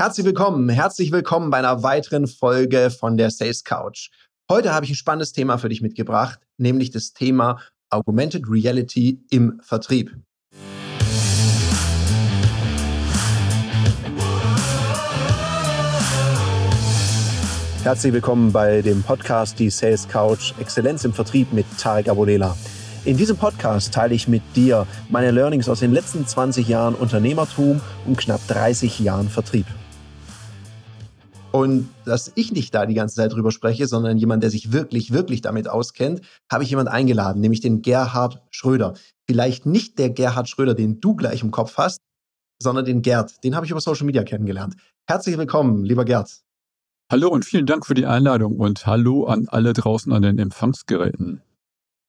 Herzlich willkommen, herzlich willkommen bei einer weiteren Folge von der Sales Couch. Heute habe ich ein spannendes Thema für dich mitgebracht, nämlich das Thema Augmented Reality im Vertrieb. Herzlich willkommen bei dem Podcast Die Sales Couch Exzellenz im Vertrieb mit Tarek Abodela. In diesem Podcast teile ich mit dir meine Learnings aus den letzten 20 Jahren Unternehmertum und knapp 30 Jahren Vertrieb. Und dass ich nicht da die ganze Zeit drüber spreche, sondern jemand, der sich wirklich, wirklich damit auskennt, habe ich jemand eingeladen, nämlich den Gerhard Schröder. Vielleicht nicht der Gerhard Schröder, den du gleich im Kopf hast, sondern den Gerd. Den habe ich über Social Media kennengelernt. Herzlich willkommen, lieber Gerd. Hallo und vielen Dank für die Einladung und hallo an alle draußen an den Empfangsgeräten.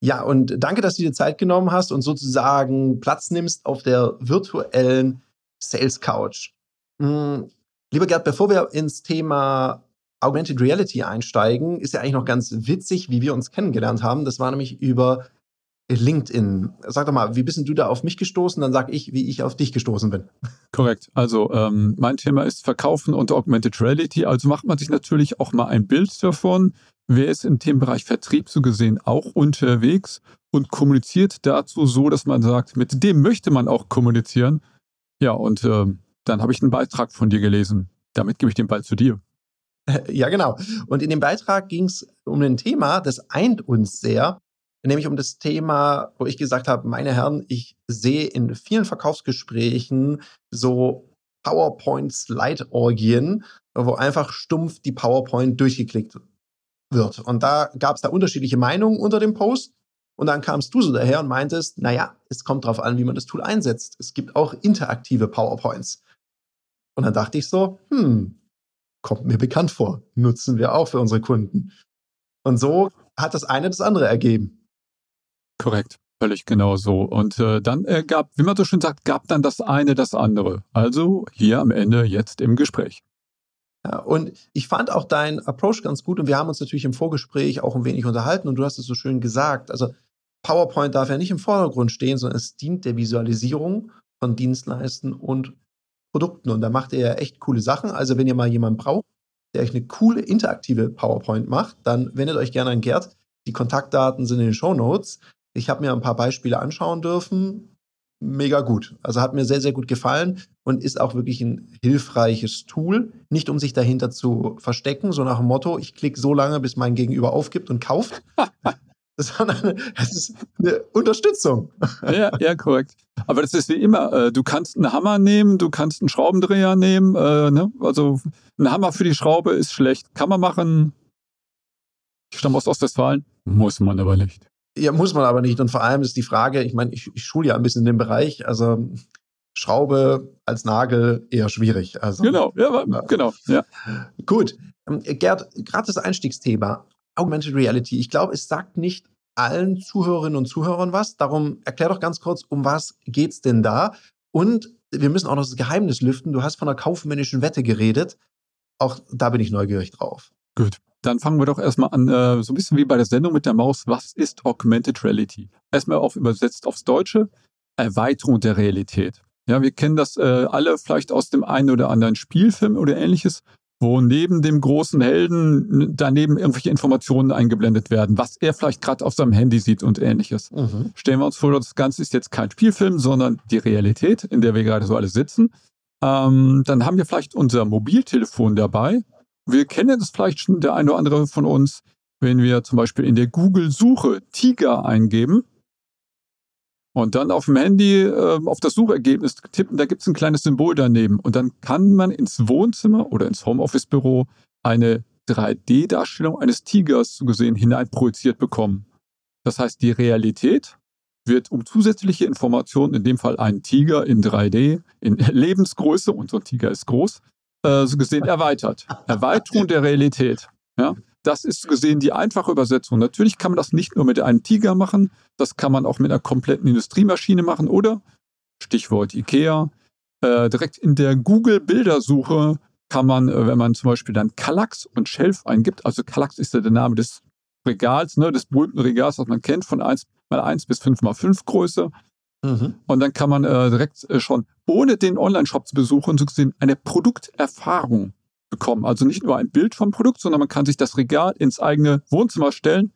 Ja, und danke, dass du dir Zeit genommen hast und sozusagen Platz nimmst auf der virtuellen Sales Couch. Lieber Gerd, bevor wir ins Thema Augmented Reality einsteigen, ist ja eigentlich noch ganz witzig, wie wir uns kennengelernt haben. Das war nämlich über LinkedIn. Sag doch mal, wie bist du da auf mich gestoßen? Dann sag ich, wie ich auf dich gestoßen bin. Korrekt. Also ähm, mein Thema ist Verkaufen und Augmented Reality. Also macht man sich natürlich auch mal ein Bild davon. Wer ist im Themenbereich Vertrieb so gesehen auch unterwegs und kommuniziert dazu so, dass man sagt, mit dem möchte man auch kommunizieren. Ja, und ähm, dann habe ich einen Beitrag von dir gelesen. Damit gebe ich den Ball zu dir. Ja, genau. Und in dem Beitrag ging es um ein Thema, das eint uns sehr, nämlich um das Thema, wo ich gesagt habe, meine Herren, ich sehe in vielen Verkaufsgesprächen so PowerPoint-Slide-Orgien, wo einfach stumpf die PowerPoint durchgeklickt wird. Und da gab es da unterschiedliche Meinungen unter dem Post. Und dann kamst du so daher und meintest, naja, es kommt darauf an, wie man das Tool einsetzt. Es gibt auch interaktive PowerPoints. Und dann dachte ich so, hm, kommt mir bekannt vor, nutzen wir auch für unsere Kunden. Und so hat das eine das andere ergeben. Korrekt, völlig genau so. Und äh, dann äh, gab, wie man so schön sagt, gab dann das eine das andere. Also hier am Ende jetzt im Gespräch. Ja, und ich fand auch dein Approach ganz gut und wir haben uns natürlich im Vorgespräch auch ein wenig unterhalten und du hast es so schön gesagt. Also PowerPoint darf ja nicht im Vordergrund stehen, sondern es dient der Visualisierung von Dienstleisten und Produkten. Und da macht er echt coole Sachen. Also wenn ihr mal jemanden braucht, der euch eine coole interaktive PowerPoint macht, dann wendet euch gerne an Gerd. Die Kontaktdaten sind in den Show Notes. Ich habe mir ein paar Beispiele anschauen dürfen. Mega gut. Also hat mir sehr, sehr gut gefallen und ist auch wirklich ein hilfreiches Tool. Nicht um sich dahinter zu verstecken, so nach dem Motto, ich klicke so lange, bis mein Gegenüber aufgibt und kauft. sondern es ist eine Unterstützung. Ja, ja, korrekt. Aber das ist wie immer, äh, du kannst einen Hammer nehmen, du kannst einen Schraubendreher nehmen. Äh, ne? Also ein Hammer für die Schraube ist schlecht. Kann man machen. Ich stamme aus Ostwestfalen. Muss man aber nicht. Ja, muss man aber nicht. Und vor allem ist die Frage, ich meine, ich, ich schule ja ein bisschen in dem Bereich, also Schraube als Nagel eher schwierig. Also, genau, ja, genau. Ja. Gut. Ähm, Gerd, gerade das Einstiegsthema. Augmented Reality. Ich glaube, es sagt nicht allen Zuhörerinnen und Zuhörern was. Darum erklär doch ganz kurz, um was geht's denn da? Und wir müssen auch noch das Geheimnis lüften. Du hast von einer kaufmännischen Wette geredet. Auch da bin ich neugierig drauf. Gut. Dann fangen wir doch erstmal an, äh, so ein bisschen wie bei der Sendung mit der Maus. Was ist Augmented Reality? Erstmal auf übersetzt aufs Deutsche. Erweiterung der Realität. Ja, wir kennen das äh, alle vielleicht aus dem einen oder anderen Spielfilm oder ähnliches, wo neben dem großen Helden daneben irgendwelche Informationen eingeblendet werden, was er vielleicht gerade auf seinem Handy sieht und ähnliches. Mhm. Stellen wir uns vor, das Ganze ist jetzt kein Spielfilm, sondern die Realität, in der wir gerade so alle sitzen. Ähm, dann haben wir vielleicht unser Mobiltelefon dabei. Wir kennen das vielleicht schon, der eine oder andere von uns, wenn wir zum Beispiel in der Google-Suche Tiger eingeben, und dann auf dem Handy äh, auf das Suchergebnis tippen, da gibt es ein kleines Symbol daneben. Und dann kann man ins Wohnzimmer oder ins Homeoffice-Büro eine 3D-Darstellung eines Tigers so gesehen hineinprojiziert bekommen. Das heißt, die Realität wird um zusätzliche Informationen, in dem Fall einen Tiger in 3D, in Lebensgröße, und so ein Tiger ist groß, äh, so gesehen erweitert. Erweiterung der Realität. Ja? Das ist gesehen die einfache Übersetzung. Natürlich kann man das nicht nur mit einem Tiger machen, das kann man auch mit einer kompletten Industriemaschine machen oder, Stichwort IKEA, äh, direkt in der Google-Bildersuche kann man, äh, wenn man zum Beispiel dann Kallax und Shelf eingibt, also Kallax ist ja der Name des Regals, ne, des berühmten Regals, das man kennt, von 1 mal 1 bis 5 mal 5 Größe. Mhm. Und dann kann man äh, direkt äh, schon, ohne den Online-Shop zu besuchen, so gesehen eine Produkterfahrung bekommen. Also nicht nur ein Bild vom Produkt, sondern man kann sich das Regal ins eigene Wohnzimmer stellen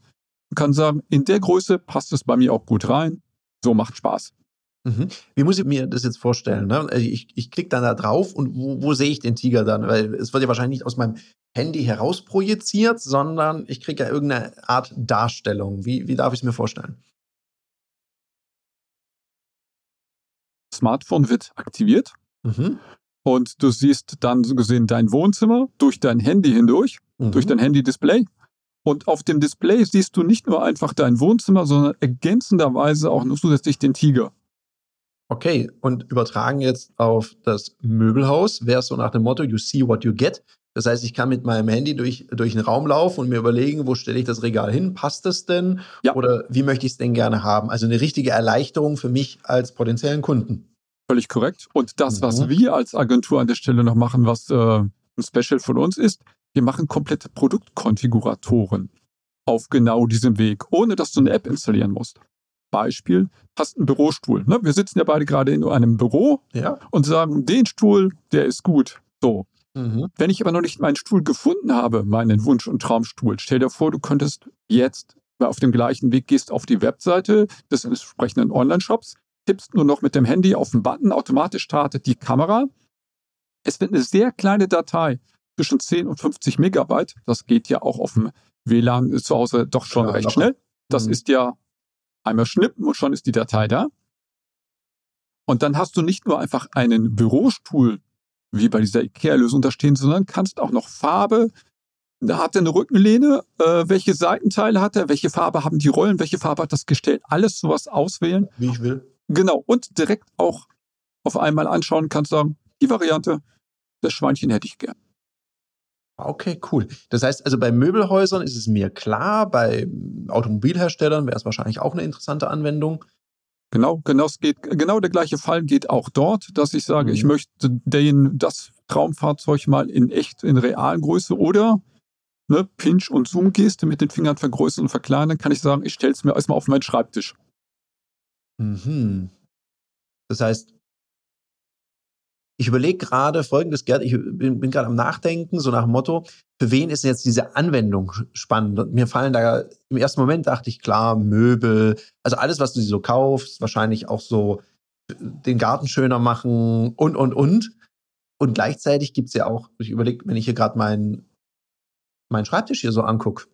und kann sagen, in der Größe passt es bei mir auch gut rein. So macht Spaß. Mhm. Wie muss ich mir das jetzt vorstellen? Ne? Also ich, ich klicke dann da drauf und wo, wo sehe ich den Tiger dann? Weil es wird ja wahrscheinlich nicht aus meinem Handy heraus projiziert, sondern ich kriege ja irgendeine Art Darstellung. Wie, wie darf ich es mir vorstellen? Smartphone wird aktiviert mhm. Und du siehst dann so gesehen dein Wohnzimmer durch dein Handy hindurch, mhm. durch dein Handy-Display. Und auf dem Display siehst du nicht nur einfach dein Wohnzimmer, sondern ergänzenderweise auch nur zusätzlich den Tiger. Okay, und übertragen jetzt auf das Möbelhaus wäre es so nach dem Motto, you see what you get. Das heißt, ich kann mit meinem Handy durch, durch einen Raum laufen und mir überlegen, wo stelle ich das Regal hin? Passt es denn? Ja. Oder wie möchte ich es denn gerne haben? Also eine richtige Erleichterung für mich als potenziellen Kunden. Völlig korrekt. Und das, mhm. was wir als Agentur an der Stelle noch machen, was äh, ein Special von uns ist, wir machen komplette Produktkonfiguratoren auf genau diesem Weg, ohne dass du eine App installieren musst. Beispiel, hast einen Bürostuhl. Ne? Wir sitzen ja beide gerade in einem Büro ja. und sagen, den Stuhl, der ist gut. So, Mhm. Wenn ich aber noch nicht meinen Stuhl gefunden habe, meinen Wunsch- und Traumstuhl, stell dir vor, du könntest jetzt auf dem gleichen Weg gehst auf die Webseite des entsprechenden Online-Shops, tippst nur noch mit dem Handy auf den Button, automatisch startet die Kamera. Es wird eine sehr kleine Datei zwischen 10 und 50 Megabyte. Das geht ja auch auf dem WLAN zu Hause doch schon ja, recht locker. schnell. Das mhm. ist ja einmal schnippen und schon ist die Datei da. Und dann hast du nicht nur einfach einen Bürostuhl wie bei dieser IKEA-Lösung da stehen, sondern kannst auch noch Farbe, da hat er eine Rückenlehne, äh, welche Seitenteile hat er, welche Farbe haben die Rollen, welche Farbe hat das Gestell, alles sowas auswählen. Wie ich will. Genau, und direkt auch auf einmal anschauen kannst sagen, die Variante, das Schweinchen hätte ich gern. Okay, cool. Das heißt also bei Möbelhäusern ist es mir klar, bei Automobilherstellern wäre es wahrscheinlich auch eine interessante Anwendung. Genau, genau, es geht, genau der gleiche Fall geht auch dort, dass ich sage, mhm. ich möchte den, das Traumfahrzeug mal in echt, in realen Größe oder ne, Pinch- und Zoom-Geste mit den Fingern vergrößern und verkleinern, kann ich sagen, ich stelle es mir erstmal auf meinen Schreibtisch. Mhm. Das heißt, ich überlege gerade folgendes, Gerd, ich bin, bin gerade am Nachdenken, so nach dem Motto, für wen ist jetzt diese Anwendung spannend? Und mir fallen da im ersten Moment dachte ich, klar, Möbel, also alles, was du so kaufst, wahrscheinlich auch so den Garten schöner machen und, und, und. Und gleichzeitig gibt es ja auch, ich überlege, wenn ich hier gerade meinen mein Schreibtisch hier so angucke,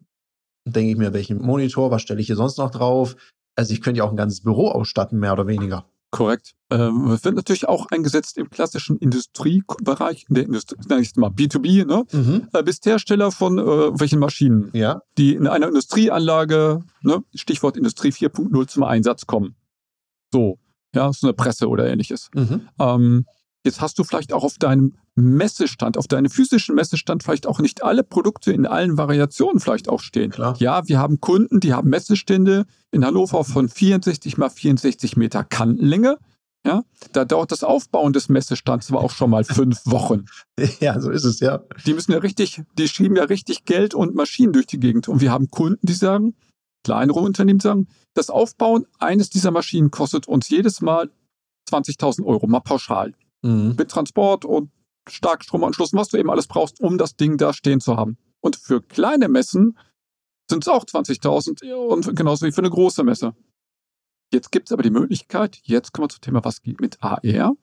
denke ich mir, welchen Monitor, was stelle ich hier sonst noch drauf? Also ich könnte ja auch ein ganzes Büro ausstatten, mehr oder weniger. Korrekt. Ähm, wird natürlich auch eingesetzt im klassischen Industriebereich, in der Industrie, nenne ich mal B2B, ne? Mhm. Äh, bist Hersteller von äh, welchen Maschinen, ja. die in einer Industrieanlage, ne, Stichwort Industrie 4.0 zum Einsatz kommen. So, ja, so eine Presse oder ähnliches. Mhm. Ähm, Jetzt hast du vielleicht auch auf deinem Messestand, auf deinem physischen Messestand vielleicht auch nicht alle Produkte in allen Variationen vielleicht auch stehen. Klar. Ja, wir haben Kunden, die haben Messestände in Hannover von 64 mal 64 Meter Kantenlänge. Ja, da dauert das Aufbauen des Messestands aber auch schon mal fünf Wochen. Ja, so ist es, ja. Die müssen ja richtig, die schieben ja richtig Geld und Maschinen durch die Gegend. Und wir haben Kunden, die sagen, kleinere Unternehmen sagen, das Aufbauen eines dieser Maschinen kostet uns jedes Mal 20.000 Euro, mal pauschal mhm. mit Transport und Starkstromanschluss, was du eben alles brauchst, um das Ding da stehen zu haben. Und für kleine Messen sind es auch 20.000 und genauso wie für eine große Messe. Jetzt gibt es aber die Möglichkeit, jetzt kommen wir zum Thema, was geht mit AR.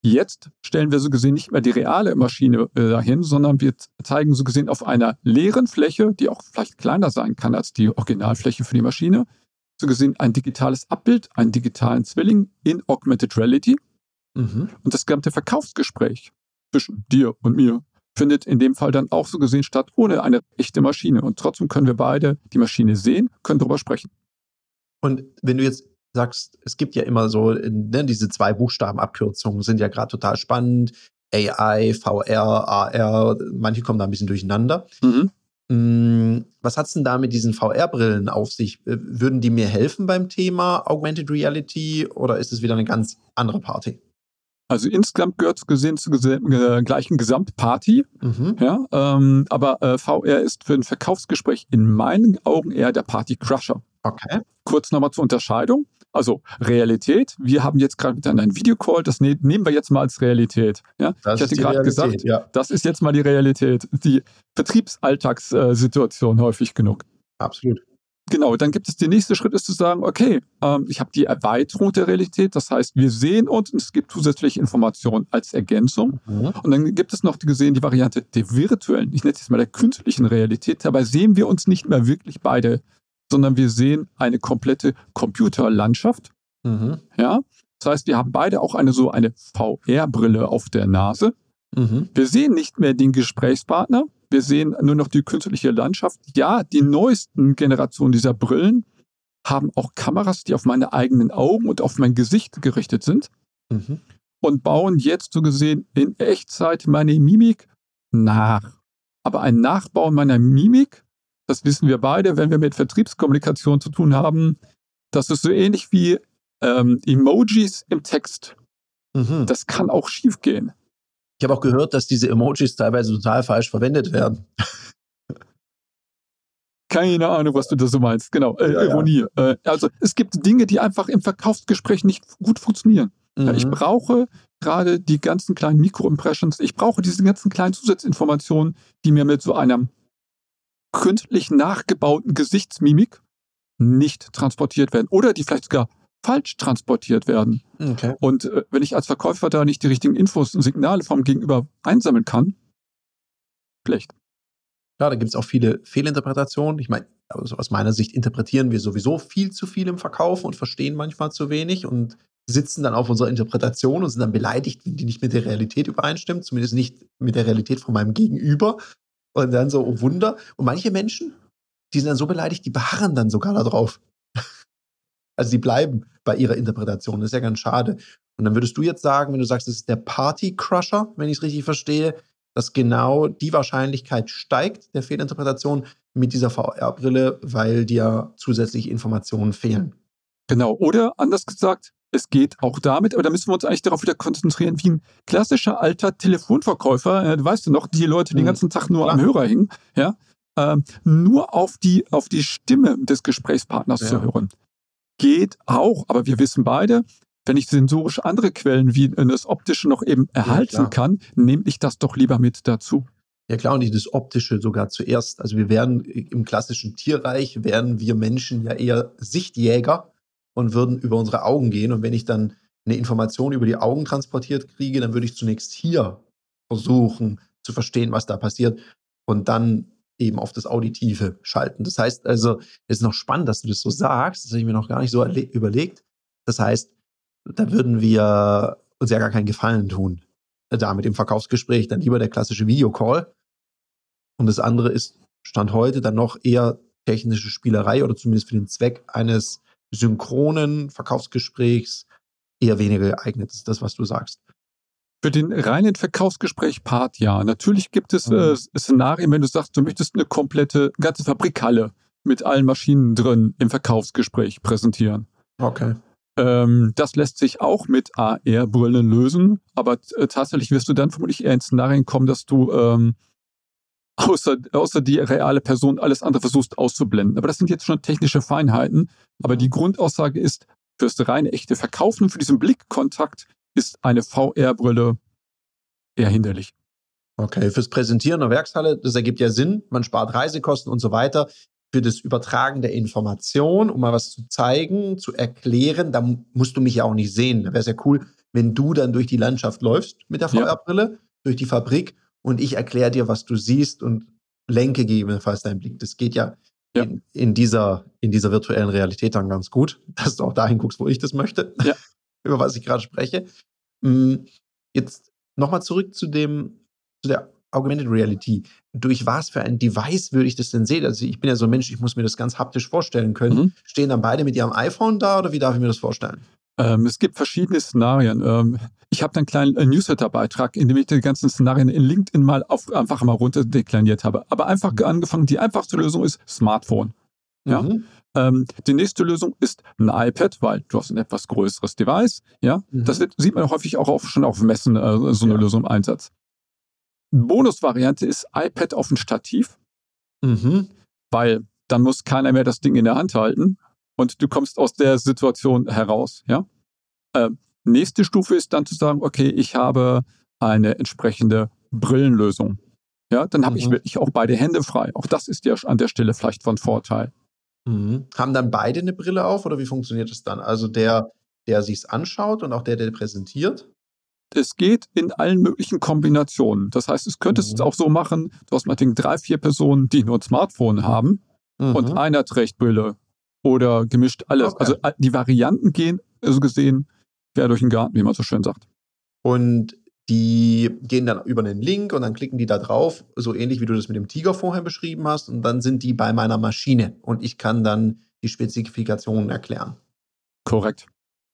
Jetzt stellen wir so gesehen nicht mehr die reale Maschine äh, dahin, sondern wir zeigen so gesehen auf einer leeren Fläche, die auch vielleicht kleiner sein kann als die Originalfläche für die Maschine, so gesehen ein digitales Abbild, einen digitalen Zwilling in Augmented Reality. Mhm. Und das gesamte Verkaufsgespräch zwischen dir und mir findet in dem Fall dann auch so gesehen statt, ohne eine echte Maschine. Und trotzdem können wir beide die Maschine sehen, können darüber sprechen. Und wenn du jetzt sagst, es gibt ja immer so, ne, diese zwei Buchstabenabkürzungen sind ja gerade total spannend. AI, VR, AR, manche kommen da ein bisschen durcheinander. Mhm. Mm, was hat es denn da mit diesen VR-Brillen auf sich? Äh, würden die mir helfen beim Thema Augmented Reality oder ist es wieder eine ganz andere Party? Also insgesamt gehört es gesehen zur äh, gleichen Gesamtparty. Mhm. Ja, ähm, aber äh, VR ist für ein Verkaufsgespräch in meinen Augen eher der Party-Crusher. Okay. Kurz nochmal zur Unterscheidung. Also Realität, wir haben jetzt gerade miteinander einen Videocall, das ne nehmen wir jetzt mal als Realität. Ja? Das ich hatte gerade gesagt, ja. das ist jetzt mal die Realität, die Vertriebsalltagssituation häufig genug. Absolut. Genau, dann gibt es der nächste Schritt, ist zu sagen, okay, ähm, ich habe die Erweiterung der Realität, das heißt, wir sehen uns und es gibt zusätzliche Informationen als Ergänzung. Mhm. Und dann gibt es noch die gesehen die Variante der virtuellen, ich nenne es jetzt mal der künstlichen Realität. Dabei sehen wir uns nicht mehr wirklich beide, sondern wir sehen eine komplette Computerlandschaft. Mhm. Ja, das heißt, wir haben beide auch eine so eine VR-Brille auf der Nase. Mhm. Wir sehen nicht mehr den Gesprächspartner. Wir sehen nur noch die künstliche Landschaft. Ja, die neuesten Generationen dieser Brillen haben auch Kameras, die auf meine eigenen Augen und auf mein Gesicht gerichtet sind Mhm. und bauen jetzt so gesehen in Echtzeit meine Mimik nach. Aber ein Nachbauen meiner Mimik, das wissen wir beide, wenn wir mit Vertriebskommunikation zu tun haben, das ist so ähnlich wie ähm, Emojis im Text. Mhm. Das kann auch schiefgehen. Ich habe auch gehört, dass diese Emojis teilweise total falsch verwendet werden. Keine Ahnung, was du da so meinst. Genau, äh, Ja, ja. Ironie. Äh, also es gibt Dinge, die einfach im Verkaufsgespräch nicht gut funktionieren. Ja, ich Mhm. brauche gerade die ganzen kleinen Mikroimpressions. Ich brauche diese ganzen kleinen Zusatzinformationen, die mir mit so einer künstlich nachgebauten Gesichtsmimik nicht transportiert werden oder die vielleicht sogar falsch transportiert werden. Okay. Und äh, wenn ich als Verkäufer da nicht die richtigen Infos und Signale vom Gegenüber einsammeln kann, schlecht. Ja, da gibt es auch viele Fehlinterpretationen. Ich meine, also aus meiner Sicht interpretieren wir sowieso viel zu viel im Verkauf und verstehen manchmal zu wenig und sitzen dann auf unserer Interpretation und sind dann beleidigt, wenn die nicht mit der Realität übereinstimmt, zumindest nicht mit der Realität von meinem Gegenüber. Und dann so, oh Wunder. Und manche Menschen, die sind dann so beleidigt, die beharren dann sogar darauf. Also die bleiben bei ihrer Interpretation. Das ist ja ganz schade. Und dann würdest du jetzt sagen, wenn du sagst, das ist der Party-Crusher, wenn ich es richtig verstehe, dass genau die Wahrscheinlichkeit steigt der Fehlinterpretation mit dieser VR-Brille, weil dir zusätzliche Informationen fehlen. Genau. Oder anders gesagt, es geht auch damit, aber da müssen wir uns eigentlich darauf wieder konzentrieren, wie ein klassischer alter Telefonverkäufer, äh, weißt du noch, die Leute, die den Mhm. ganzen Tag nur Klar. am Hörer hingen, ja, ähm, nur auf die, auf die Stimme des Gesprächspartners Ja. zu hören. Geht auch, aber wir wissen beide, wenn ich sensorisch andere Quellen wie das Optische noch eben erhalten klar. kann, nehme ich das doch lieber mit dazu. Ja klar, und das Optische sogar zuerst. Also wir wären im klassischen Tierreich, wären wir Menschen ja eher Sichtjäger und würden über unsere Augen gehen. Und wenn ich dann eine Information über die Augen transportiert kriege, dann würde ich zunächst hier versuchen zu verstehen, was da passiert und dann eben auf das Auditive schalten. Das heißt also, es ist noch spannend, dass du das so sagst. Das habe ich mir noch gar nicht so erle- überlegt. Das heißt, da würden wir uns ja gar keinen Gefallen tun. Da mit dem Verkaufsgespräch, dann lieber der klassische Videocall. Und das andere ist, Stand heute, dann noch eher technische Spielerei oder zumindest für den Zweck eines synchronen Verkaufsgesprächs eher weniger geeignet. Das ist das, was du sagst. Für den reinen Verkaufsgespräch-Part ja. Natürlich gibt es Mhm. äh, Szenarien, wenn du sagst, du möchtest eine komplette, ganze Fabrikhalle mit allen Maschinen drin im Verkaufsgespräch präsentieren. Okay. Ähm, das lässt sich auch mit AR-Brillen lösen, aber äh, tatsächlich wirst du dann vermutlich eher in Szenarien kommen, dass du ähm, außer, außer die reale Person alles andere versuchst auszublenden. Aber das sind jetzt schon technische Feinheiten. Aber die Grundaussage ist, fürs reine echte Verkaufen für diesen Blickkontakt ist eine VR-Brille eher hinderlich. Okay, fürs Präsentieren der Werkshalle, das ergibt ja Sinn. Man spart Reisekosten und so weiter. Für das Übertragen der Information, um mal was zu zeigen, zu erklären, da musst du mich ja auch nicht sehen. Da wäre es ja cool, wenn du dann durch die Landschaft läufst mit der Ja. VR-Brille, durch die Fabrik und ich erkläre dir, was du siehst und lenke gegebenenfalls deinen Blick. Das geht ja, Ja. In, in, dieser, in dieser virtuellen Realität dann ganz gut, dass du auch dahin guckst, wo ich das möchte, Ja. Über was ich gerade spreche. Mm, Jetzt nochmal zurück zu dem, zu der Augmented Reality. Durch was für ein Device würde ich das denn sehen? Also ich bin ja so ein Mensch, ich muss mir das ganz haptisch vorstellen können. Mhm. Stehen dann beide mit ihrem iPhone da oder wie darf ich mir das vorstellen? Ähm, es gibt verschiedene Szenarien. Ähm, ich habe einen kleinen äh, Newsletter-Beitrag, in dem ich die ganzen Szenarien in LinkedIn mal auf, einfach mal runterdekliniert habe. Aber einfach angefangen, die einfachste Lösung ist Smartphone. Ja. Mhm. Ähm, die nächste Lösung ist ein iPad, weil du hast ein etwas größeres Device. Ja, Mhm. das wird, sieht man häufig auch auf, schon auf Messen äh, so eine Ja. Lösung im Einsatz. Bonusvariante ist iPad auf ein Stativ, Mhm. weil dann muss keiner mehr das Ding in der Hand halten. und du kommst aus der Situation heraus. Ja? Äh, nächste Stufe ist dann zu sagen, okay, ich habe eine entsprechende Brillenlösung. Ja, dann habe mhm. ich wirklich auch beide Hände frei. Auch das ist ja an der Stelle vielleicht von Vorteil. Mhm. Haben dann beide eine Brille auf oder wie funktioniert es dann? Also der, der sich es anschaut und auch der, der präsentiert? Es geht in allen möglichen Kombinationen. Das heißt, es könntest mhm. auch so machen, du hast meinetwegen drei, vier Personen, die nur ein Smartphone haben mhm. und einer trägt Brille oder gemischt alles. Okay. Also die Varianten gehen, so gesehen, quer durch den Garten, wie man so schön sagt. Und die gehen dann über einen Link und dann klicken die da drauf, so ähnlich wie du das mit dem Tiger vorher beschrieben hast. Und dann sind die bei meiner Maschine und ich kann dann die Spezifikationen erklären. Korrekt.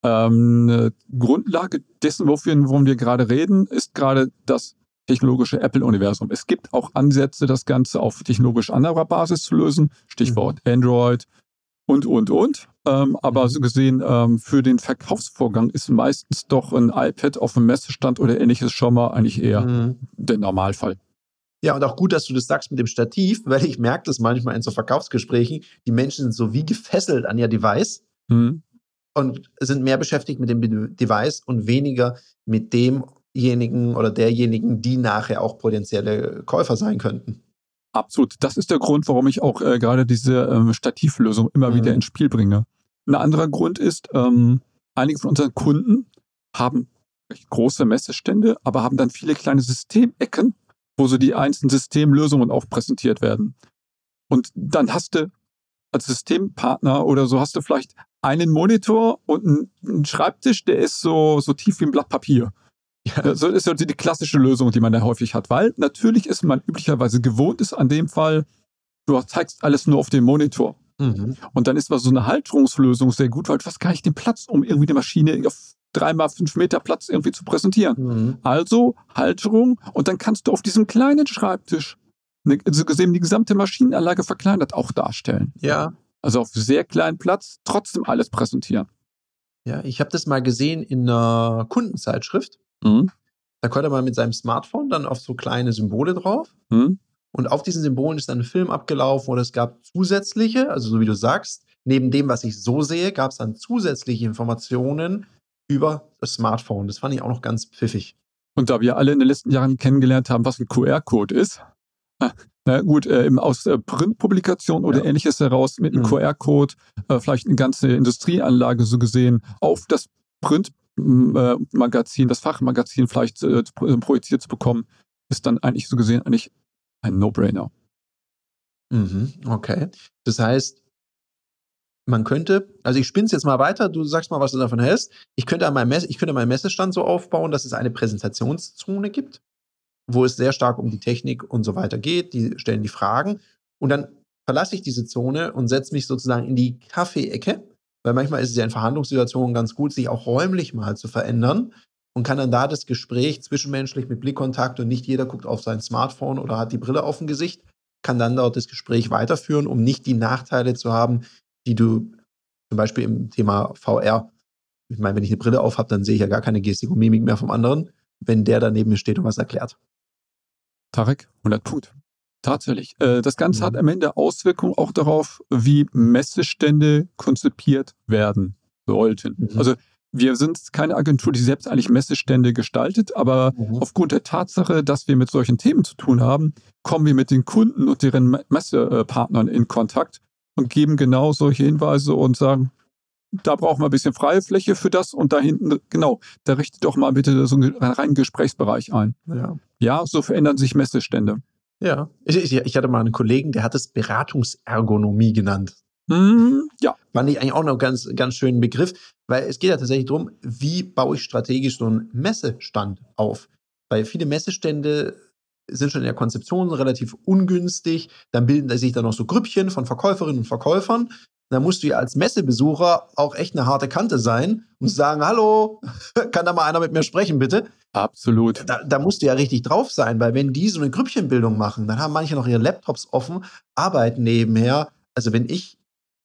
Ähm, Grundlage dessen, worum wir gerade reden, ist gerade das technologische Apple-Universum. Es gibt auch Ansätze, das Ganze auf technologisch anderer Basis zu lösen. Stichwort mhm. Android und, und, und. Ähm, aber mhm. so gesehen, ähm, für den Verkaufsvorgang ist meistens doch ein iPad auf dem Messestand oder ähnliches schon mal eigentlich eher mhm. der Normalfall. Ja, und auch gut, dass du das sagst mit dem Stativ, weil ich merke das manchmal in so Verkaufsgesprächen. Die Menschen sind so wie gefesselt an ihr Device mhm. und sind mehr beschäftigt mit dem Device und weniger mit demjenigen oder derjenigen, die nachher auch potenzielle Käufer sein könnten. Absolut. Das ist der Grund, warum ich auch äh, gerade diese ähm, Stativlösung immer mhm. wieder ins Spiel bringe. Ein anderer Grund ist, ähm, einige von unseren Kunden haben recht große Messestände, aber haben dann viele kleine Systemecken, wo so die einzelnen Systemlösungen auch präsentiert werden. Und dann hast du als Systempartner oder so hast du vielleicht einen Monitor und einen Schreibtisch, der ist so, so tief wie ein Blatt Papier. Ja. Das ist ja die klassische Lösung, die man da häufig hat, weil natürlich ist man üblicherweise gewohnt ist an dem Fall, du zeigst alles nur auf dem Monitor. Mhm. Und dann ist so eine Halterungslösung sehr gut, weil du hast gar nicht den Platz, um irgendwie die Maschine auf dreimal fünf Meter Platz irgendwie zu präsentieren. Mhm. Also Halterung und dann kannst du auf diesem kleinen Schreibtisch eine, so gesehen die gesamte Maschinenanlage verkleinert auch darstellen. Ja. Also auf sehr kleinen Platz trotzdem alles präsentieren. Ja, ich habe das mal gesehen in einer Kundenzeitschrift. Mhm. Da konnte man mit seinem Smartphone dann auf so kleine Symbole drauf. Mhm. Und auf diesen Symbolen ist dann ein Film abgelaufen oder es gab zusätzliche, also so wie du sagst, neben dem, was ich so sehe, gab es dann zusätzliche Informationen über das Smartphone. Das fand ich auch noch ganz pfiffig. Und da wir alle in den letzten Jahren kennengelernt haben, was ein QR-Code ist, ah, na gut, äh, aus äh, Printpublikationen oder ja. ähnliches heraus mit einem mhm. QR-Code, äh, vielleicht eine ganze Industrieanlage so gesehen, auf das Printmagazin, das Fachmagazin vielleicht äh, projiziert zu bekommen, ist dann eigentlich so gesehen eigentlich ein No-Brainer. Mhm, okay. Das heißt, man könnte, also ich spinne es jetzt mal weiter, du sagst mal, was du davon hältst. Ich könnte, an meinem Messe, ich könnte meinen Messestand so aufbauen, dass es eine Präsentationszone gibt, wo es sehr stark um die Technik und so weiter geht. Die stellen die Fragen. Und dann verlasse ich diese Zone und setze mich sozusagen in die Kaffeeecke, weil manchmal ist es ja in Verhandlungssituationen ganz gut, sich auch räumlich mal zu verändern und kann dann da das Gespräch zwischenmenschlich mit Blickkontakt und nicht jeder guckt auf sein Smartphone oder hat die Brille auf dem Gesicht, kann dann dort das Gespräch weiterführen, um nicht die Nachteile zu haben, die du zum Beispiel im Thema VR, ich meine, wenn ich eine Brille auf habe, dann sehe ich ja gar keine Gestik und Mimik mehr vom anderen, wenn der da neben mir steht und was erklärt. Tarek, 100 Punkt. Tatsächlich. Äh, das Ganze mhm. hat am Ende Auswirkungen auch darauf, wie Messestände konzipiert werden sollten. Mhm. Also wir sind keine Agentur, die selbst eigentlich Messestände gestaltet, aber mhm. aufgrund der Tatsache, dass wir mit solchen Themen zu tun haben, kommen wir mit den Kunden und deren Messepartnern in Kontakt und geben genau solche Hinweise und sagen, da brauchen wir ein bisschen freie Fläche für das und da hinten, genau, da richtet doch mal bitte so einen reinen Gesprächsbereich ein. Ja. ja, so verändern sich Messestände. Ja, ich, ich, hatte mal einen Kollegen, der hat es Beratungsergonomie genannt. Mhm, ja. Fand ich eigentlich auch noch einen ganz, ganz schönen Begriff, weil es geht ja tatsächlich darum, wie baue ich strategisch so einen Messestand auf. Weil viele Messestände sind schon in der Konzeption relativ ungünstig. Dann bilden sich dann noch so Grüppchen von Verkäuferinnen und Verkäufern. Da musst du ja als Messebesucher auch echt eine harte Kante sein und sagen, hallo, kann da mal einer mit mir sprechen, bitte? Absolut. Da, da musst du ja richtig drauf sein, weil wenn die so eine Grüppchenbildung machen, dann haben manche noch ihre Laptops offen, arbeiten nebenher. Also wenn ich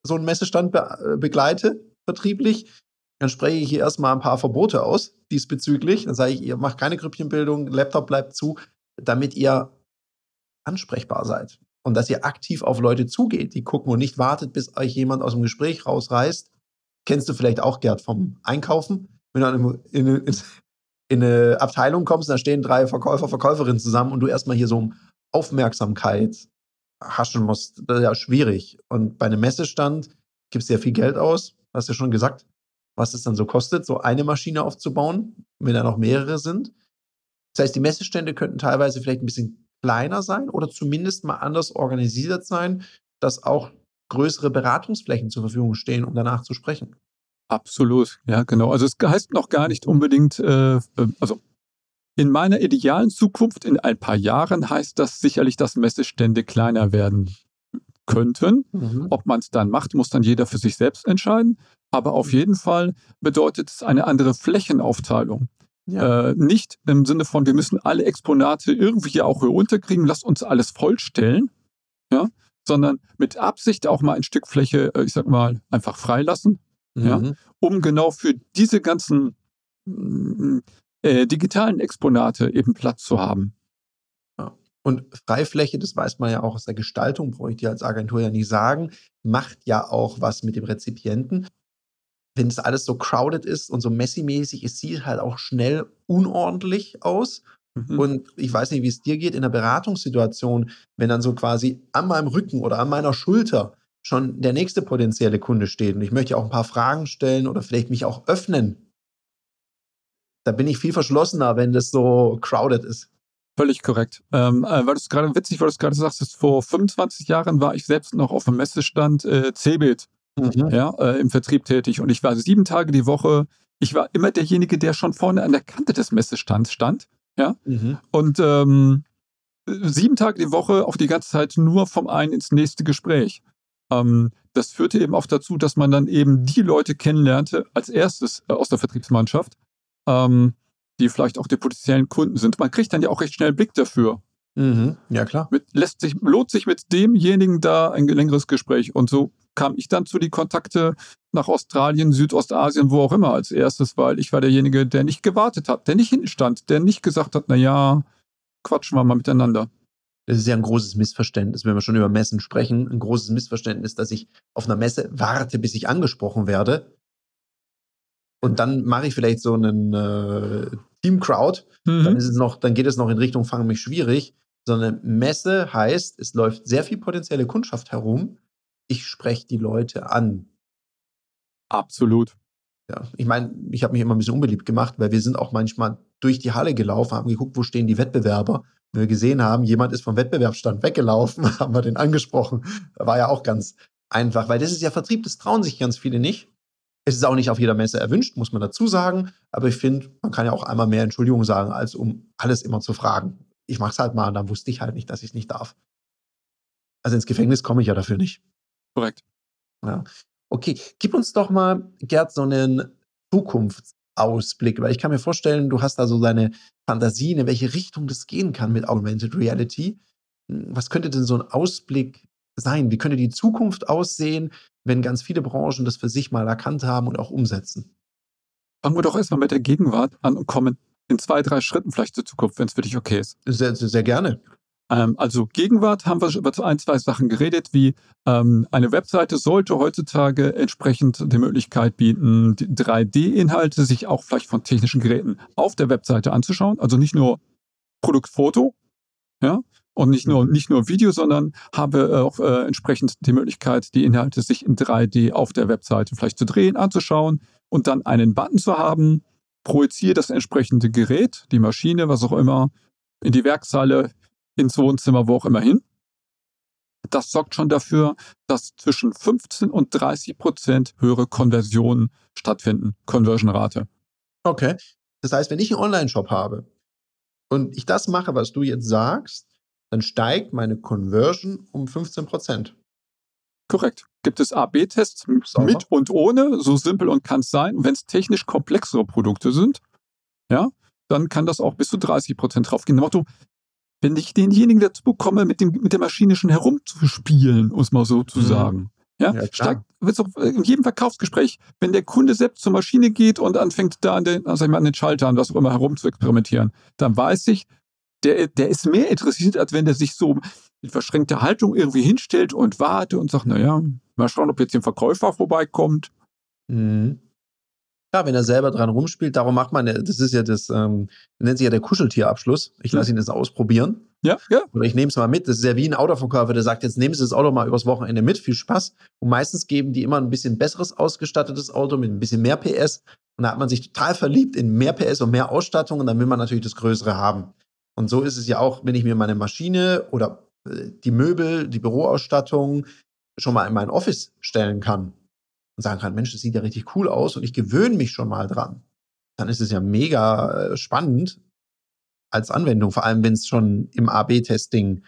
so einen Messestand be äh, begleite, vertrieblich, dann spreche ich hier erstmal ein paar Verbote aus diesbezüglich. Dann sage ich, ihr macht keine Grüppchenbildung, Laptop bleibt zu, damit ihr ansprechbar seid. Und dass ihr aktiv auf Leute zugeht, die gucken und nicht wartet, bis euch jemand aus dem Gespräch rausreißt. Kennst du vielleicht auch, Gerd, vom Einkaufen? Wenn du in, in, in eine Abteilung kommst, da stehen drei Verkäufer, Verkäuferinnen zusammen und du erstmal hier so um Aufmerksamkeit haschen musst. Das ist ja schwierig. Und bei einem Messestand gibst du ja viel Geld aus, hast du ja schon gesagt, was es dann so kostet, so eine Maschine aufzubauen, wenn da noch mehrere sind. Das heißt, die Messestände könnten teilweise vielleicht ein bisschen kleiner sein oder zumindest mal anders organisiert sein, dass auch größere Beratungsflächen zur Verfügung stehen, um danach zu sprechen. Absolut, ja, genau. Also es heißt noch gar nicht unbedingt, äh, äh, also in meiner idealen Zukunft in ein paar Jahren heißt das sicherlich, dass Messestände kleiner werden könnten. Mhm. Ob man es dann macht, muss dann jeder für sich selbst entscheiden. Aber auf jeden Fall bedeutet es eine andere Flächenaufteilung. Ja. Äh, nicht im Sinne von, wir müssen alle Exponate irgendwie hier auch hier unterkriegen, lasst uns alles vollstellen, ja, sondern mit Absicht auch mal ein Stück Fläche, äh, ich sag mal, einfach freilassen, mhm. ja, um genau für diese ganzen mm, äh, digitalen Exponate eben Platz zu haben. Und Freifläche, das weiß man ja auch aus der Gestaltung, brauche ich dir als Agentur ja nie sagen, macht ja auch was mit dem Rezipienten wenn es alles so crowded ist und so messy-mäßig, es sieht halt auch schnell unordentlich aus. Mhm. Und ich weiß nicht, wie es dir geht in der Beratungssituation, wenn dann so quasi an meinem Rücken oder an meiner Schulter schon der nächste potenzielle Kunde steht und ich möchte auch ein paar Fragen stellen oder vielleicht mich auch öffnen. Da bin ich viel verschlossener, wenn das so crowded ist. Völlig korrekt. Ähm, äh, weil du es gerade witzig, weil du es gerade sagst, vor 25 Jahren war ich selbst noch auf dem Messestand äh, Cebit mhm. ja, äh, im Vertrieb tätig. Und ich war sieben Tage die Woche, ich war immer derjenige, der schon vorne an der Kante des Messestands stand. Ja? Mhm. Und ähm, sieben Tage die Woche auf die ganze Zeit nur vom einen ins nächste Gespräch. Ähm, das führte eben auch dazu, dass man dann eben die Leute kennenlernte, als erstes äh, aus der Vertriebsmannschaft, ähm, die vielleicht auch die potenziellen Kunden sind. Man kriegt dann ja auch recht schnell Blick dafür. Mhm. Ja, klar. Mit, lässt sich, lohnt sich mit demjenigen da ein längeres Gespräch. Und so kam ich dann zu die Kontakte nach Australien, Südostasien, wo auch immer als erstes, weil ich war derjenige, der nicht gewartet hat, der nicht hinten stand, der nicht gesagt hat, na ja, quatschen wir mal miteinander. Das ist ja ein großes Missverständnis, wenn wir schon über Messen sprechen. Ein großes Missverständnis, dass ich auf einer Messe warte, bis ich angesprochen werde. Und dann mache ich vielleicht so einen äh, Team-Crowd. Mhm. Dann ist es noch, dann geht es noch in Richtung Fang mich schwierig. Sondern Messe heißt, es läuft sehr viel potenzielle Kundschaft herum ich spreche die Leute an. Absolut. Ja, ich meine, ich habe mich immer ein bisschen unbeliebt gemacht, weil wir sind auch manchmal durch die Halle gelaufen, haben geguckt, wo stehen die Wettbewerber. Wenn wir gesehen haben, jemand ist vom Wettbewerbsstand weggelaufen, haben wir den angesprochen. War ja auch ganz einfach, weil das ist ja Vertrieb, das trauen sich ganz viele nicht. Es ist auch nicht auf jeder Messe erwünscht, muss man dazu sagen. Aber ich finde, man kann ja auch einmal mehr Entschuldigung sagen, als um alles immer zu fragen. Ich mache es halt mal und dann wusste ich halt nicht, dass ich es nicht darf. Also ins Gefängnis komme ich ja dafür nicht. Korrekt. Ja. Okay, gib uns doch mal, Gerd, so einen Zukunftsausblick, weil ich kann mir vorstellen, du hast da so deine Fantasien, in welche Richtung das gehen kann mit Augmented Reality. Was könnte denn so ein Ausblick sein? Wie könnte die Zukunft aussehen, wenn ganz viele Branchen das für sich mal erkannt haben und auch umsetzen? Fangen wir doch erstmal mit der Gegenwart an und kommen in zwei, drei Schritten vielleicht zur Zukunft, wenn es für dich okay ist. Sehr, sehr, sehr gerne. Ähm, also Gegenwart haben wir über ein, zwei Sachen geredet, wie ähm, eine Webseite sollte heutzutage entsprechend die Möglichkeit bieten, 3D-Inhalte sich auch vielleicht von technischen Geräten auf der Webseite anzuschauen. Also nicht nur Produktfoto, ja, und nicht nur, nicht nur Video, sondern habe auch äh, entsprechend die Möglichkeit, die Inhalte sich in 3D auf der Webseite vielleicht zu drehen, anzuschauen und dann einen Button zu haben, projiziere das entsprechende Gerät, die Maschine, was auch immer, in die Werkshalle, ins Wohnzimmer, wo auch immer hin. Das sorgt schon dafür, dass zwischen 15 und 30 Prozent höhere Konversionen stattfinden, Conversion-Rate. Okay. Das heißt, wenn ich einen Online-Shop habe und ich das mache, was du jetzt sagst, dann steigt meine Conversion um 15 Prozent. Korrekt. Gibt es A-B-Tests mit und ohne, so simpel und kann es sein. wenn es technisch komplexere Produkte sind, ja, dann kann das auch bis zu 30 Prozent draufgehen. Motto, wenn ich denjenigen dazu bekomme, mit, dem, mit der Maschine schon herumzuspielen, um es mal so zu mhm. sagen. Ja, ja steigt, wird auch in jedem Verkaufsgespräch, wenn der Kunde selbst zur Maschine geht und anfängt da an den, also an den Schaltern, was auch immer herum zu experimentieren, dann weiß ich, der, der ist mehr interessiert, als wenn der sich so in verschränkter Haltung irgendwie hinstellt und warte und sagt, naja, mal schauen, ob jetzt ein Verkäufer vorbeikommt. Mhm. Ja, wenn er selber dran rumspielt, darum macht man, das ist ja das, ähm, nennt sich ja der Kuscheltierabschluss. Ich lasse ihn das ausprobieren. Ja, ja. Oder ich nehme es mal mit. Das ist ja wie ein Autoverkäufer, der sagt, jetzt nehmen Sie das Auto mal übers Wochenende mit, viel Spaß. Und meistens geben die immer ein bisschen besseres ausgestattetes Auto mit ein bisschen mehr PS. Und da hat man sich total verliebt in mehr PS und mehr Ausstattung und dann will man natürlich das Größere haben. Und so ist es ja auch, wenn ich mir meine Maschine oder äh, die Möbel, die Büroausstattung schon mal in mein Office stellen kann und sagen kann, Mensch, das sieht ja richtig cool aus und ich gewöhne mich schon mal dran, dann ist es ja mega äh, spannend als Anwendung, vor allem wenn es schon im AB-Testing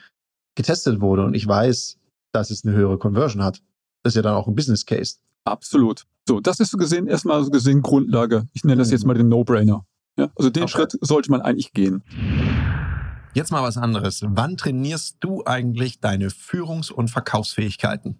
getestet wurde und ich weiß, dass es eine höhere Conversion hat. Das ist ja dann auch ein Business Case. Absolut. So, das ist so gesehen erstmal so gesehen Grundlage. Ich nenne das jetzt mhm. mal den No-Brainer. Ja, also den okay. Schritt sollte man eigentlich gehen. Jetzt mal was anderes. Wann trainierst du eigentlich deine Führungs- und Verkaufsfähigkeiten?